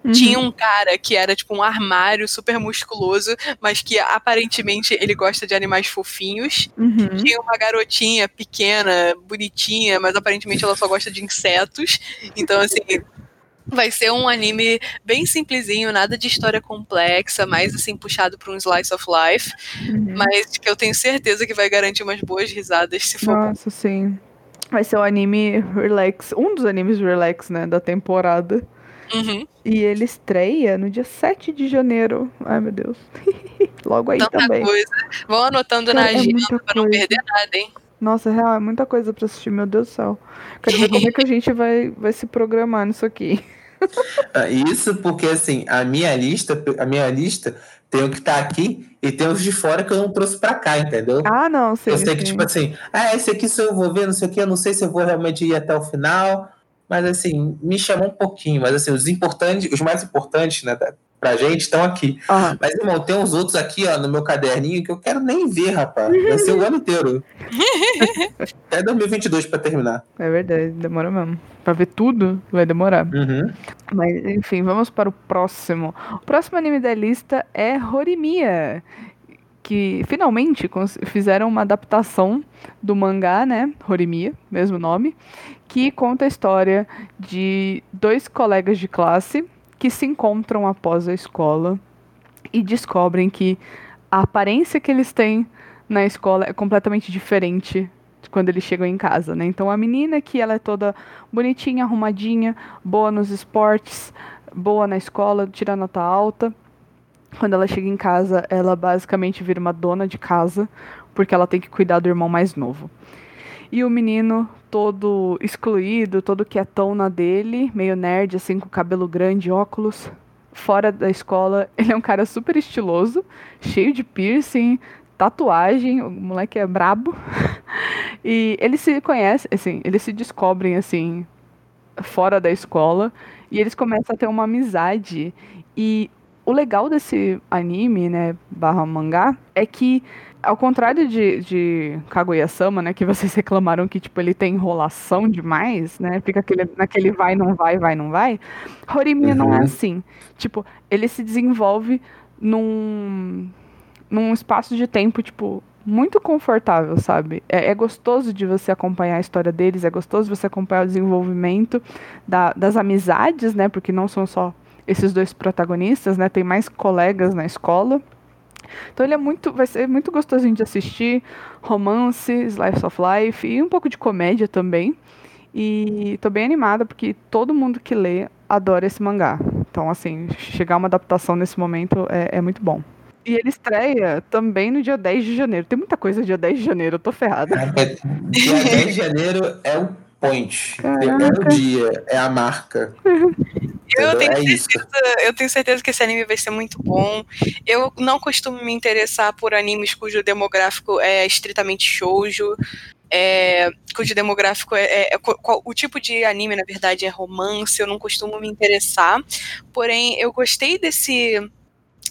Uhum. Tinha um cara que era tipo um armário super musculoso, mas que aparentemente ele gosta de animais fofinhos. Uhum. Tinha uma garotinha pequena, bonitinha, mas aparentemente ela só gosta de insetos. Então, assim, Vai ser um anime bem simplesinho, nada de história complexa, mais assim, puxado para um slice of life. Uhum. Mas que eu tenho certeza que vai garantir umas boas risadas se for.
Nossa, sim. Vai ser o anime relax, um dos animes relax, né, da temporada.
Uhum.
E ele estreia no dia 7 de janeiro. Ai, meu Deus. Logo aí
Tanta
também.
coisa. Vão anotando Cara, na é agenda pra não perder nada, hein?
Nossa, real, é muita coisa pra assistir, meu Deus do céu. Quero ver como é que a gente vai, vai se programar nisso aqui.
Ah, isso porque, assim, a minha lista, a minha lista tem o que tá aqui e tem os de fora que eu não trouxe pra cá, entendeu?
Ah, não,
sim. Eu sei sim. que, tipo assim, ah, esse aqui se eu vou ver, não sei o que, eu não sei se eu vou realmente ir até o final mas assim, me chamou um pouquinho. Mas assim, os importantes, os mais importantes, né, pra gente estão aqui. Mas, irmão, tem uns outros aqui, ó, no meu caderninho que eu quero nem ver, rapaz. Vai ser o ano inteiro. Até 2022 pra terminar.
É verdade, demora mesmo. Pra ver tudo, vai demorar.
Uhum.
Mas, enfim, vamos para o próximo. O próximo anime da lista é Horimiya que finalmente fizeram uma adaptação do mangá, né, Horimiya, mesmo nome, que conta a história de dois colegas de classe que se encontram após a escola e descobrem que a aparência que eles têm na escola é completamente diferente quando eles chegam em casa, né? Então a menina que ela é toda bonitinha, arrumadinha, boa nos esportes, boa na escola, tira nota alta, quando ela chega em casa, ela basicamente vira uma dona de casa, porque ela tem que cuidar do irmão mais novo. E o menino, todo excluído, todo quietão na dele, meio nerd, assim, com cabelo grande, óculos, fora da escola, ele é um cara super estiloso, cheio de piercing, tatuagem, o moleque é brabo. e eles se conhecem, assim, eles se descobrem, assim, fora da escola, e eles começam a ter uma amizade. E o legal desse anime, né, barra mangá, é que, ao contrário de, de Kaguya-sama, né, que vocês reclamaram que, tipo, ele tem enrolação demais, né, fica aquele, naquele vai, não vai, vai, não vai, Horimiya uhum. não é uhum. assim. Tipo, ele se desenvolve num, num espaço de tempo, tipo, muito confortável, sabe? É, é, gostoso de você acompanhar a história deles, é gostoso de você acompanhar o desenvolvimento da, das amizades, né? Porque não são só esses dois protagonistas, né? Tem mais colegas na escola. Então ele é muito, vai ser muito gostosinho de assistir, romance, slice of life e um pouco de comédia também. E tô bem animada porque todo mundo que lê adora esse mangá. Então assim, chegar uma adaptação nesse momento é, é muito bom. E ele estreia também no dia 10 de janeiro. Tem muita coisa dia 10 de janeiro, eu tô ferrada.
Dia 10 de janeiro é o point. Caraca. É o dia, é a marca.
Eu tenho, é certeza, eu tenho certeza que esse anime vai ser muito bom. Eu não costumo me interessar por animes cujo demográfico é estritamente shoujo. É, cujo demográfico é, é, é o tipo de anime na verdade é romance, eu não costumo me interessar. Porém, eu gostei desse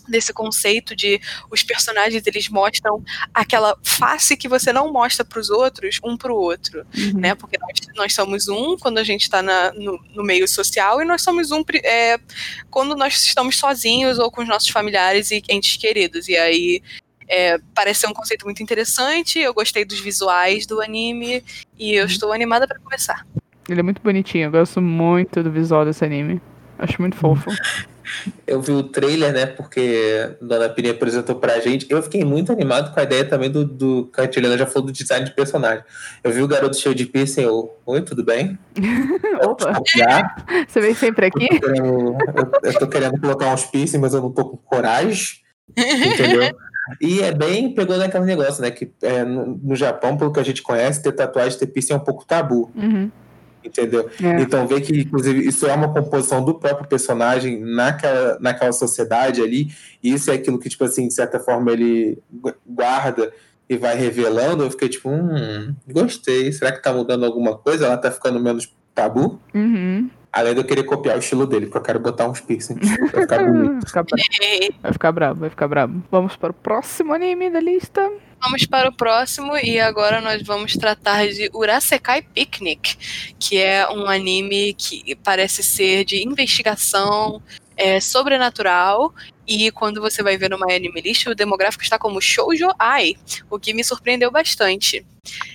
desse conceito de os personagens eles mostram aquela face que você não mostra para os outros um para o outro, uhum. né? Porque nós, nós, somos um quando a gente está no, no, meio social e nós somos um é, quando nós estamos sozinhos ou com os nossos familiares e entes queridos. E aí é, parece ser um conceito muito interessante. Eu gostei dos visuais do anime e eu uhum. estou animada para começar.
Ele é muito bonitinho. Eu gosto muito do visual desse anime. Acho muito fofo.
Eu vi o trailer, né? Porque Dona Pini apresentou pra gente. Eu fiquei muito animado com a ideia também do, do que a Juliana já falou do design de personagem. Eu vi o garoto cheio de piercing. Eu, Oi, tudo bem?
Opa! Você vem sempre aqui?
Eu tô, querendo, eu, eu tô querendo colocar uns piercing, mas eu não tô com coragem. Entendeu? E é bem pegou naquele negócio, né? Que é, no, no, Japão, pelo que a gente conhece, ter tatuagem, ter piercing é um pouco tabu.
Uhum.
Entendeu? É. Então, ver que, inclusive, isso é uma composição do próprio personagem naquela, naquela sociedade ali, e isso é aquilo que, tipo assim, de certa forma, ele guarda e vai revelando. Eu fiquei tipo, hum, gostei. Será que tá mudando alguma coisa? Ela tá ficando menos tabu?
Uhum.
Além de eu querer copiar o estilo dele, porque eu quero botar uns piercings. Vai ficar bonito.
vai ficar brabo, vai ficar brabo. Vamos para o próximo anime da lista.
Vamos para o próximo e agora nós vamos tratar de Urasekai Picnic, que é um anime que parece ser de investigação é, sobrenatural e quando você vai ver no My Anime List, o demográfico está como Shoujo Ai, o que me surpreendeu bastante.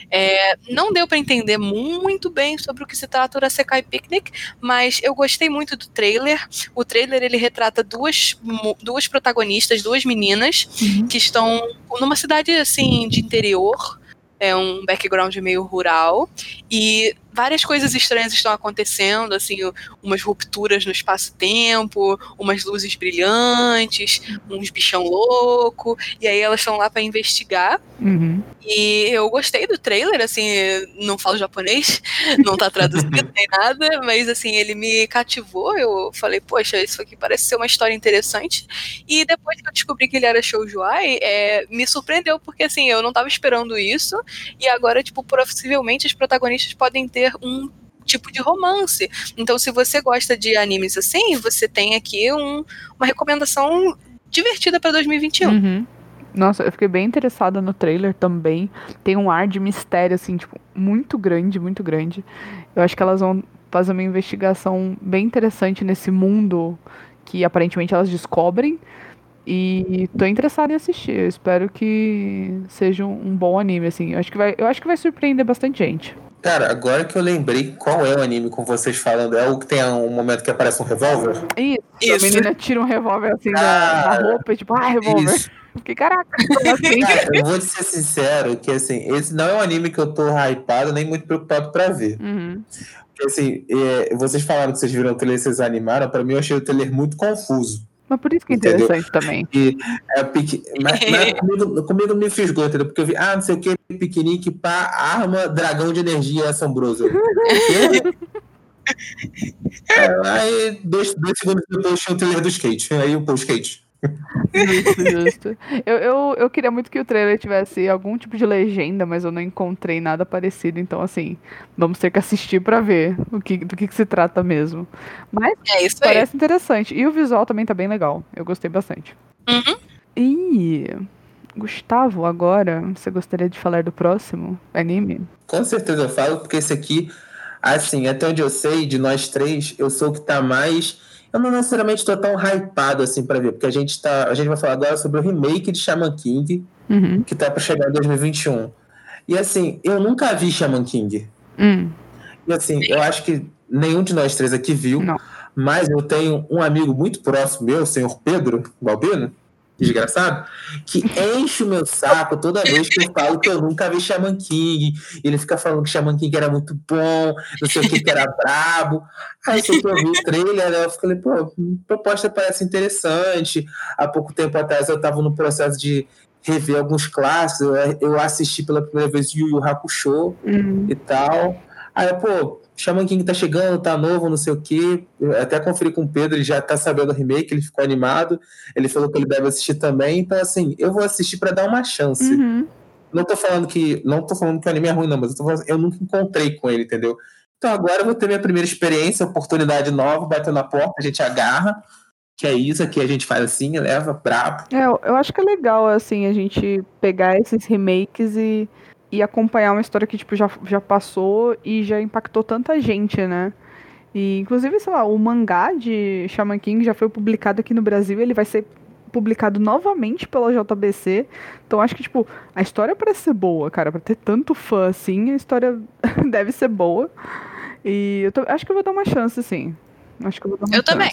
É, não deu para entender muito bem sobre o que se trata o Sekai Picnic, mas eu gostei muito do trailer. O trailer ele retrata duas, duas protagonistas, duas meninas uhum. que estão numa cidade assim de interior, é um background meio rural e várias coisas estranhas estão acontecendo, assim, umas rupturas no espaço-tempo, umas luzes brilhantes, uns bichão louco, e aí elas estão lá para investigar.
Uhum.
E eu gostei do trailer, assim, não falo japonês, não tá traduzido nem nada, mas assim, ele me cativou, eu falei, poxa, isso aqui parece ser uma história interessante. E depois que eu descobri que ele era shoujuai, é, me surpreendeu, porque assim, eu não tava esperando isso, e agora, tipo, possivelmente os protagonistas podem ter um tipo de romance. Então, se você gosta de animes assim, você tem aqui um, uma recomendação divertida para 2021.
Uhum. Nossa, eu fiquei bem interessada no trailer também. Tem um ar de mistério, assim, tipo, muito grande, muito grande. Eu acho que elas vão fazer uma investigação bem interessante nesse mundo que aparentemente elas descobrem. E tô interessada em assistir. Eu espero que seja um, bom anime, assim. Eu acho que vai, eu acho que vai surpreender bastante gente.
Cara, agora que eu lembrei qual é o anime com vocês falando, é o que tem um momento que aparece um revólver?
Isso, isso. a menina tira um revólver assim ah, da, da, roupa e tipo, ah, revólver. Porque, caraca,
assim? Cara, eu vou te ser sincero que assim, esse não é um anime que eu tô hypado nem muito preocupado pra ver.
Uhum.
Porque assim, é, vocês falaram que vocês viram o trailer e vocês animaram, pra mim eu achei o trailer muito confuso.
Mas por isso que é interessante também.
E, é, pique, mas, mas comigo, comigo me fisgou, entendeu? Porque eu vi, ah, não sei o que, piquenique, pá, arma, dragão de energia assombroso. é, aí, dois, dois segundos depois, tinha o trailer do skate. Aí, o skate.
Justo, justo. Eu, eu, eu queria muito que o trailer tivesse algum tipo de legenda, mas eu não encontrei nada parecido. Então, assim, vamos ter que assistir para ver o que, do que, que, se trata mesmo. Mas
é
parece aí. interessante. E o visual também tá bem legal. Eu gostei bastante.
Uhum.
E. Gustavo, agora, você gostaria de falar do próximo anime?
Com certeza eu falo, porque esse aqui, assim, até onde eu sei, de nós três, eu sou o que tá mais eu não necessariamente estou tão hypado assim para ver, porque a gente tá, a gente vai falar agora sobre o remake de Shaman King,
uhum.
que tá para chegar em 2021. E assim, eu nunca vi Shaman King.
Hum.
E assim, eu acho que nenhum de nós três aqui viu,
não.
mas eu tenho um amigo muito próximo meu, o senhor Pedro Balbino, desgraçado, que enche o meu saco toda vez que eu falo que eu nunca vi Shaman King. Ele fica falando que Shaman King era muito bom, não sei o que, que era brabo. Aí que eu vi o trailer, né, eu falei, pô, proposta parece interessante. Há pouco tempo atrás eu estava no processo de rever alguns clássicos, eu assisti pela primeira vez Yu Yu Hakusho
uhum.
e tal. Aí, pô, Shaman King tá chegando, tá novo, não sei o quê. Eu até conferi com o Pedro, ele já tá sabendo do remake, ele ficou animado. Ele falou que ele deve assistir também. Então, assim, eu vou assistir para dar uma chance.
Uhum.
Não tô falando que. Não tô falando que o anime é ruim, não, mas eu, tô falando, eu nunca encontrei com ele, entendeu? Então agora eu vou ter minha primeira experiência, oportunidade nova, bateu na porta, a gente agarra. que é isso aqui, a gente faz assim, leva brabo.
É, eu acho que é legal, assim, a gente pegar esses remakes e, e acompanhar uma história que, tipo, já, já passou e já impactou tanta gente, né? E, inclusive, sei lá, o mangá de Shaman King já foi publicado aqui no Brasil, ele vai ser publicado novamente pela JBC. Então acho que, tipo, a história parece ser boa, cara. Pra ter tanto fã assim, a história deve ser boa. E eu tô, acho que eu vou dar uma chance, sim. Acho que eu vou dar uma
Eu
chance.
também.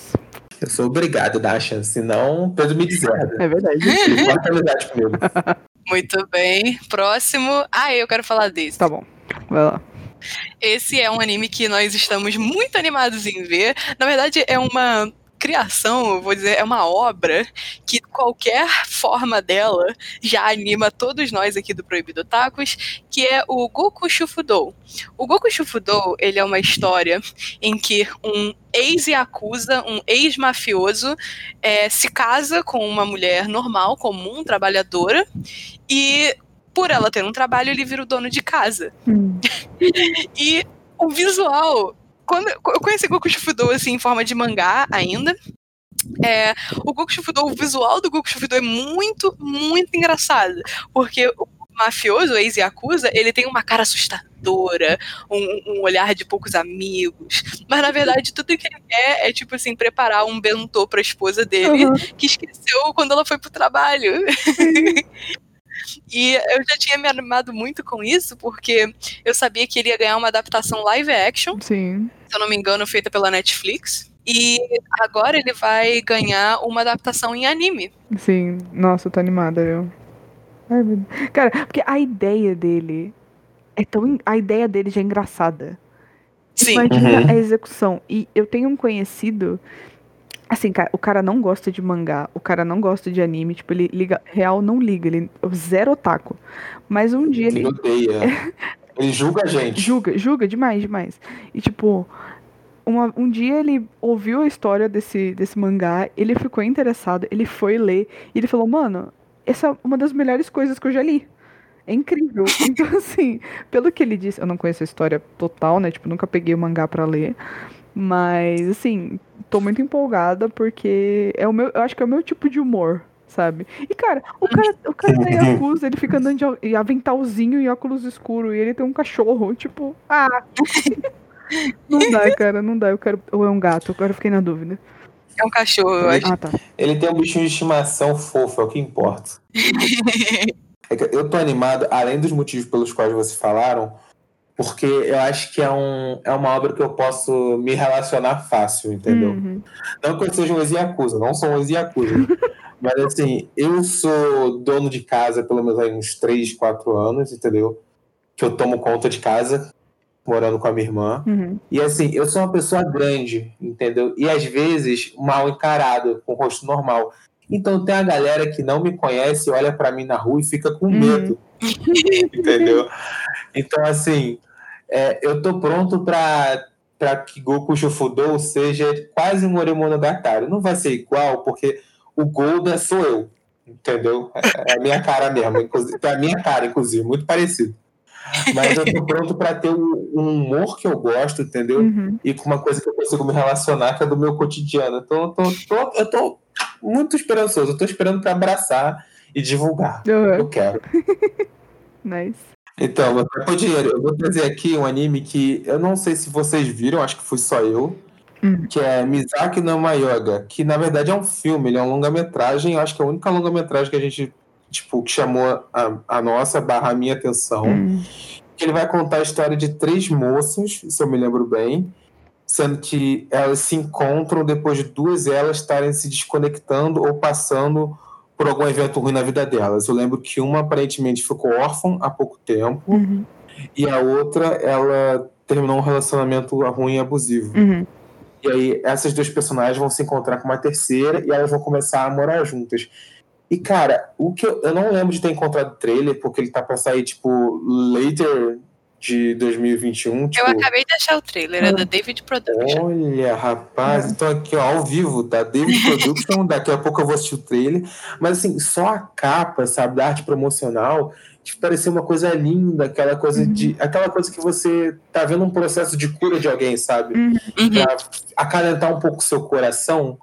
Eu sou obrigado a dar a chance, senão Pedro me deserda.
É verdade.
Ele corta a amizade comigo.
Muito bem. Próximo. Ah, eu quero falar desse.
Tá bom. Vai lá.
Esse é um anime que nós estamos muito animados em ver. Na verdade, é uma criação, eu vou dizer, é uma obra que qualquer forma dela já anima todos nós aqui do Proibido Tacos, que é o Goku Shufudou. O Goku Shufudou, ele é uma história em que um ex-yakuza, um ex-mafioso, é, se casa com uma mulher normal, comum, trabalhadora, e por ela ter um trabalho, ele vira o dono de casa.
Hum.
E o visual. Quando eu conheci Goku Shufudou assim, em forma de mangá ainda. É, o Goku o visual do Goku Shufudou é muito, muito engraçado. Porque o mafioso, o ex-yakuza, ele tem uma cara assustadora, um, um olhar de poucos amigos. Mas na verdade, tudo que ele quer é, tipo assim, preparar um bentô pra esposa dele,
Uhum.
que esqueceu quando ela foi pro trabalho. E eu já tinha me animado muito com isso, porque eu sabia que ele ia ganhar uma adaptação live action,
Sim.
se eu não me engano, feita pela Netflix. E agora ele vai ganhar uma adaptação em anime.
Sim. Nossa, eu tô animada, viu? Ai, meu Deus. Cara, porque a ideia dele é tão. A ideia dele já é engraçada.
Sim.
Imagina
Uhum.
a execução. E eu tenho um conhecido. Assim, cara, o cara não gosta de mangá, o cara não gosta de anime, tipo, ele liga, real não liga, ele zero otaku. Mas um dia ele
Ele odeia. Ele julga a gente.
julga, julga demais, demais. E tipo, uma- um dia ele ouviu a história desse, desse mangá, ele ficou interessado, ele foi ler, e ele falou, mano, essa é uma das melhores coisas que eu já li. É incrível. Então, assim, pelo que ele disse, eu não conheço a história total, né? Tipo, nunca peguei o mangá pra ler. Mas, assim, tô muito empolgada porque é o meu, eu acho que é o meu tipo de humor, sabe? E, cara, o cara, o cara da Yakuza, ele fica andando de aventalzinho e óculos escuros e ele tem um cachorro, tipo, ah. não dá, cara, não dá. Eu quero. Ou é um gato, agora eu fiquei na dúvida.
É um cachorro, eu acho.
Ah, tá.
Ele tem um bichinho de estimação fofo, é o que importa. É que eu tô animado, além dos motivos pelos quais vocês falaram, porque eu acho que é, um, é uma obra que eu posso me relacionar fácil, entendeu?
Uhum.
Não que eu seja um ex-yakuza, não sou um ex-yakuza. mas assim, eu sou dono de casa pelo menos aí uns 3, 4 anos, entendeu? Que eu tomo conta de casa, morando com a minha irmã.
Uhum.
E assim, eu sou uma pessoa grande, entendeu? E às vezes mal encarado, com o rosto normal. Então tem a galera que não me conhece, olha pra mim na rua e fica com
Uhum.
medo. entendeu? Então, assim, é, eu tô pronto pra, pra que Goku Shufudou seja quase um Oremonogatari. Não vai ser igual, porque o Golda sou eu. Entendeu? É a minha cara mesmo. Inclusive, é a minha cara, inclusive, muito parecido. Mas eu tô pronto pra ter um um humor que eu gosto, entendeu?
Uhum.
e com uma coisa que eu consigo me relacionar, que é do meu cotidiano. Então, eu tô, tô- eu tô muito esperançoso. Eu tô esperando para abraçar e divulgar.
Uhum.
Eu quero.
Nice.
Então, meu tempo é dinheiro. Eu vou trazer aqui um anime que eu não sei se vocês viram, acho que fui só eu.
Hum.
Que é Mizaki no Mayoga, que na verdade é um filme, ele é um longa-metragem. Acho que é a única longa-metragem que a gente, tipo, que chamou a, a nossa barra a minha atenção
Hum.
ele vai contar a história de três moços, se eu me lembro bem, sendo que elas se encontram depois de duas elas estarem se desconectando ou passando por algum evento ruim na vida delas. Eu lembro que uma aparentemente ficou órfã há pouco tempo
Uhum.
e a outra ela terminou um relacionamento ruim e abusivo.
Uhum.
E aí essas duas personagens vão se encontrar com uma terceira e elas vão começar a morar juntas. E, cara, o que eu, eu não lembro de ter encontrado o trailer, porque ele tá pra sair, tipo, later de 2021. Tipo,
Eu acabei de achar o trailer, é da David Production.
Olha, rapaz, então aqui, ó, ao vivo, da David Production, daqui a pouco eu vou assistir o trailer. Mas assim, só a capa, sabe, da arte promocional, que parecia uma coisa linda, aquela coisa de. aquela coisa que você tá vendo um processo de cura de alguém, sabe?
Uhum.
Uhum.
Pra acalentar um pouco o seu coração.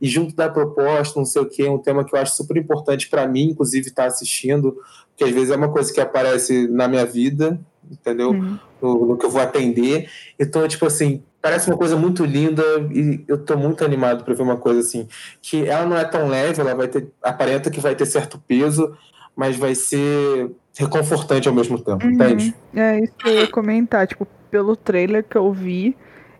e junto da proposta, não sei o que, é um tema que eu acho super importante para mim, inclusive, estar tá assistindo, porque às vezes é uma coisa que aparece na minha vida, entendeu? Uhum. No, no, que eu vou atender. Então, tipo assim, parece uma coisa muito linda e eu tô muito animado para ver uma coisa assim, que ela não é tão leve, ela vai ter, aparenta que vai ter certo peso, mas vai ser reconfortante ao mesmo tempo, uhum. entende?
É isso que eu ia comentar, tipo, pelo trailer que eu vi,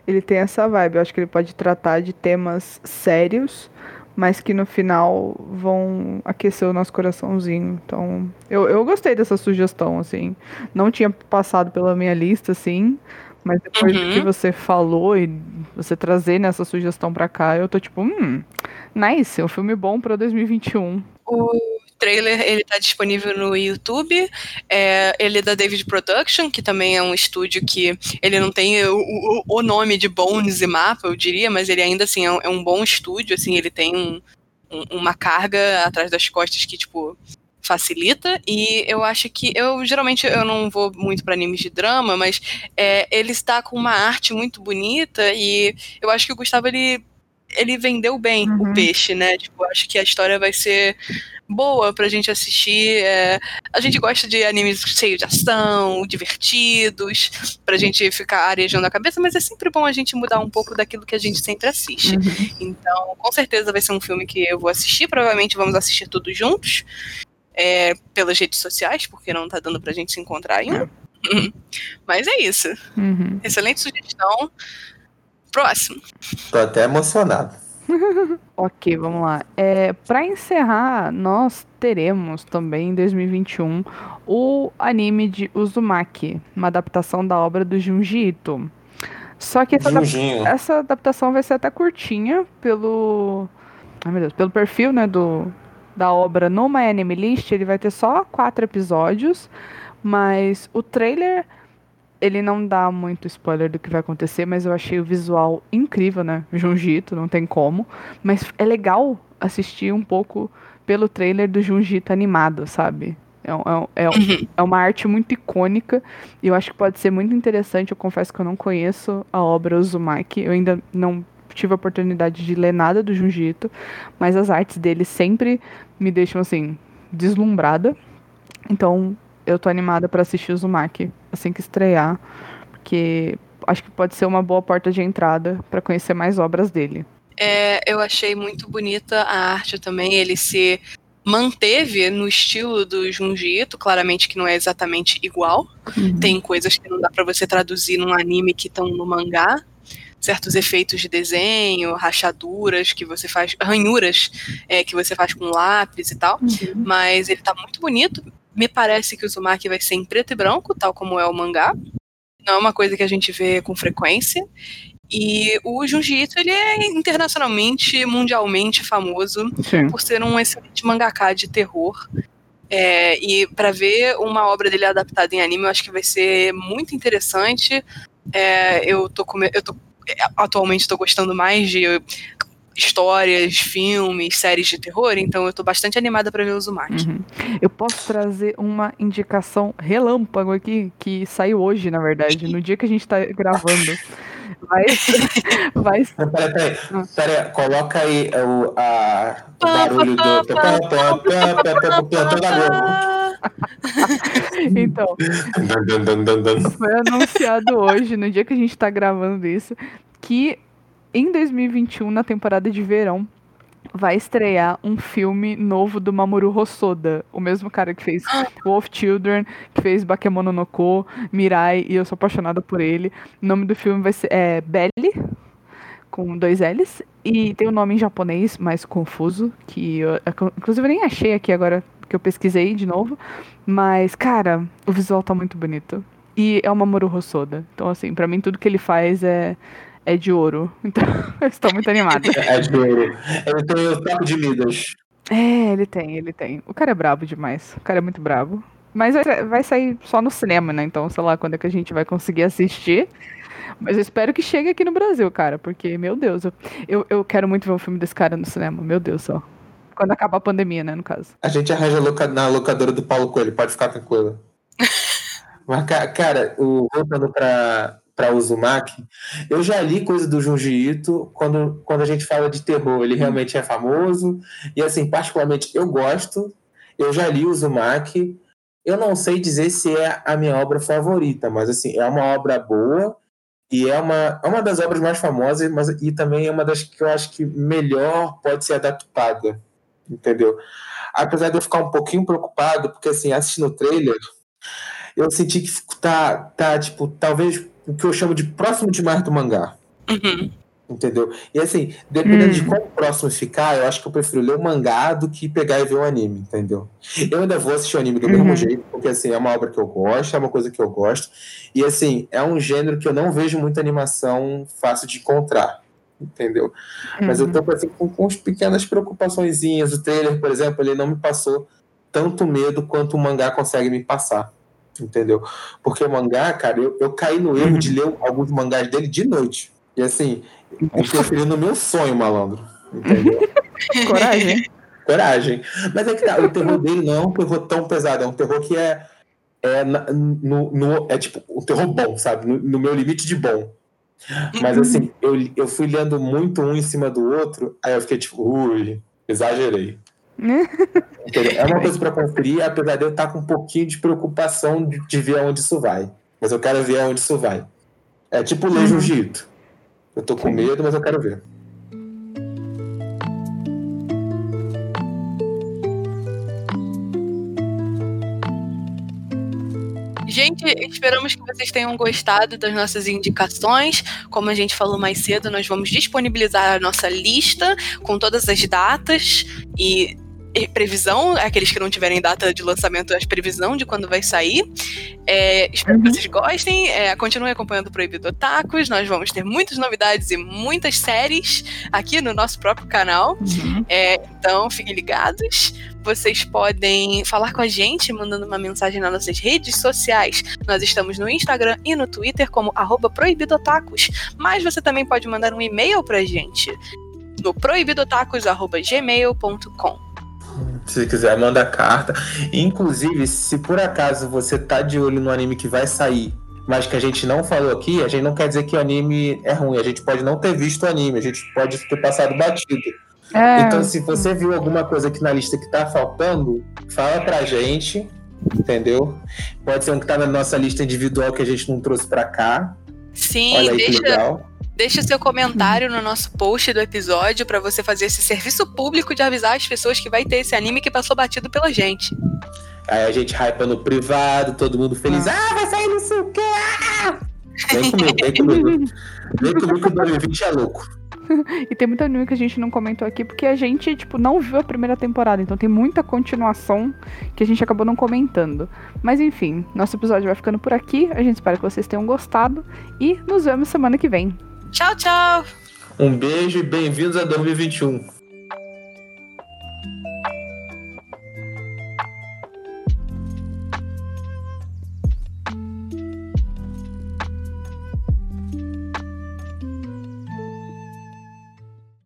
ele tem essa vibe. Eu acho que ele pode tratar de temas sérios, mas que no final vão aquecer o nosso coraçãozinho. Então, eu, eu gostei dessa sugestão, assim. Não tinha passado pela minha lista, assim. Mas depois uhum. do que uhum. você falou e você trazer nessa sugestão pra cá, eu tô tipo, hum, nice, é um filme bom pra 2021.
O trailer ele tá disponível no YouTube. É, ele é da David Production, que também é um estúdio que ele não tem o, o, o nome de Bones e Mapa, eu diria, mas ele ainda assim é um, é um bom estúdio, assim, ele tem um, um, uma carga atrás das costas que, tipo, facilita e eu acho que eu geralmente eu não vou muito para animes de drama, mas é, ele está com uma arte muito bonita e eu acho que o Gustavo ele ele vendeu bem uhum. o peixe, né? Tipo, acho que a história vai ser boa pra gente assistir. É, a gente gosta de animes cheios de ação, divertidos, pra gente ficar arejando a cabeça, mas é sempre bom a gente mudar um pouco daquilo que a gente sempre assiste. Uhum. Então, com certeza vai ser um filme que eu vou assistir, provavelmente vamos assistir todos juntos. É, pelas redes sociais, porque não tá dando pra gente se encontrar ainda. É. Mas é isso. Uhum. Excelente sugestão. Próximo.
Tô até emocionado.
ok, vamos lá. É, para encerrar, nós teremos também em 2021 o anime de Uzumaki, uma adaptação da obra do Junji Ito. Só que essa, adap essa adaptação vai ser até curtinha pelo. Ai meu Deus, pelo perfil né, do, da obra no My Anime List, ele vai ter só quatro episódios, mas o trailer ele não dá muito spoiler do que vai acontecer, mas eu achei o visual incrível, né? Junjito, não tem como. Mas é legal assistir um pouco pelo trailer do Junjito animado, sabe? É, é, é, uhum. é, uma arte muito icônica e eu acho que pode ser muito interessante. Eu confesso que eu não conheço a obra Uzumaki, eu ainda não tive a oportunidade de ler nada do Junjito, mas as artes dele sempre me deixam assim, deslumbrada. Então, eu tô animada para assistir o Uzumaki assim que estrear, porque acho que pode ser uma boa porta de entrada para conhecer mais obras dele.
É, eu achei muito bonita a arte também, ele se manteve no estilo do Junji Ito, claramente que não é exatamente igual. Uhum. Tem coisas que não dá para você traduzir num anime que estão no mangá, certos efeitos de desenho, rachaduras que você faz, ranhuras é, que você faz com lápis e tal. Uhum. Mas ele tá muito bonito. Me parece que o Uzumaki vai ser em preto e branco, tal como é o mangá. Não é uma coisa que a gente vê com frequência. E o Junji Ito, ele é internacionalmente, mundialmente famoso Sim. por ser um excelente mangaká de terror. É, e para ver uma obra dele adaptada em anime, eu acho que vai ser muito interessante. É, eu tô, eu tô atualmente estou gostando mais de histórias, filmes, séries de terror, então eu tô bastante animada para ver o Uzumaki. Uhum.
Eu posso trazer uma indicação relâmpago aqui, que saiu hoje, na verdade, no dia que a gente tá gravando. Vai. vai...
Peraí, peraí, peraí, coloca aí o, a, o barulho do. plantão da Globo.
então, foi anunciado hoje, no dia que a gente tá gravando isso, que em 2021, na temporada de verão, vai estrear um filme novo do Mamoru Hosoda, o mesmo cara que fez Wolf Children, que fez Bakemono no Ko, Mirai, e eu sou apaixonada por ele. O nome do filme vai ser é, Belly, com dois L's, e tem o um nome em japonês mais confuso, que eu, inclusive eu nem achei aqui agora que eu pesquisei de novo, mas, cara, o visual tá muito bonito. E é o Mamoru Hosoda. Então, assim, para mim tudo que ele faz é é de ouro. Então, eu estou muito animada.
É de ouro. Ele tem o taco de Midas.
É, ele tem, ele tem. O cara é brabo demais. O cara é muito brabo. Mas vai sair só no cinema, né? Então, sei lá quando é que a gente vai conseguir assistir. Mas eu espero que chegue aqui no Brasil, cara. Porque, meu Deus, eu, eu, eu quero muito ver um filme desse cara no cinema. Meu Deus só. Quando acabar a pandemia, né, no caso.
A gente arranja na locadora do Paulo Coelho, pode ficar tranquilo. Mas, cara, o, voltando pra, para Uzumaki, eu já li coisa do Junji Ito quando, quando a gente fala de terror. Ele realmente é famoso. E, assim, particularmente, eu gosto. Eu já li Uzumaki. Eu não sei dizer se é a minha obra favorita, mas, assim, é uma obra boa. E é uma, é uma das obras mais famosas, mas e também é uma das que eu acho que melhor pode ser adaptada. Entendeu? Apesar de eu ficar um pouquinho preocupado, porque, assim, assistindo o trailer, eu senti que tá, tá tipo, talvez o que eu chamo de próximo demais do mangá.
Uhum.
Entendeu? E assim, dependendo
Hum.
de qual próximo ficar, eu acho que eu prefiro ler o mangá do que pegar e ver o anime, entendeu? Eu ainda vou assistir o anime do mesmo
Uhum.
jeito, porque assim, é uma obra que eu gosto, é uma coisa que eu gosto. E assim, é um gênero que eu não vejo muita animação fácil de encontrar. Entendeu? Mas eu
Uhum.
tô assim, com, com as pequenas preocupaçõezinhas. O trailer, por exemplo, ele não me passou tanto medo quanto o mangá consegue me passar. Entendeu? Porque o mangá, cara, eu, eu caí no erro
Uhum.
de ler alguns mangás dele de noite. E assim, interferiu no meu sonho, malandro. Entendeu?
Coragem.
Coragem. Mas é que tá, o terror dele não é um terror tão pesado, é um terror que é. É, no, no- é tipo um terror bom, sabe? No, no meu limite de bom. Mas assim, eu, eu fui lendo muito um em cima do outro, aí eu fiquei tipo, ui, exagerei. Entendeu? É uma coisa pra conferir, apesar de eu estar com um pouquinho de preocupação de, de ver aonde isso vai. Mas eu quero ver aonde isso vai. É tipo ler
Uhum.
jiu-jitsu. Eu tô com medo, mas eu quero ver.
Gente, esperamos que vocês tenham gostado das nossas indicações. Como a gente falou mais cedo, nós vamos disponibilizar a nossa lista com todas as datas e previsão, aqueles que não tiverem data de lançamento, a previsão de quando vai sair. É, espero que
Uhum.
vocês gostem. É, continuem acompanhando o Proibido Otakus. Nós vamos ter muitas novidades e muitas séries aqui no nosso próprio canal.
Uhum.
É, então, fiquem ligados. Vocês podem falar com a gente mandando uma mensagem nas nossas redes sociais. Nós estamos no Instagram e no Twitter como arroba proibidotacos. Mas você também pode mandar um e-mail pra gente no proibidotacos.gmail.com.
Se quiser, manda carta. Inclusive, se por acaso você tá de olho no anime que vai sair, mas que a gente não falou aqui, a gente não quer dizer que o anime é ruim. A gente pode não ter visto o anime, a gente pode ter passado batido.
É,
Então, se você viu alguma coisa aqui na lista que tá faltando, fala pra gente, entendeu? Pode ser um que tá na nossa lista individual que a gente não trouxe pra cá.
Sim,
Olha aí
deixa,
legal.
deixa seu comentário no nosso post do episódio pra você fazer esse serviço público de avisar as pessoas que vai ter esse anime que passou batido pela gente.
Aí a gente hypa no privado, todo mundo feliz. Ah, vai sair não sei o quê! ah!" Vem comigo, vem comigo. Vem comigo que o 2020 é louco.
E tem muito anime que a gente não comentou aqui, porque a gente, tipo, não viu a primeira temporada. Então tem muita continuação que a gente acabou não comentando. Mas enfim, nosso episódio vai ficando por aqui. A gente espera que vocês tenham gostado. E nos vemos semana que vem.
Tchau, tchau!
Um beijo e bem-vindos a 2021.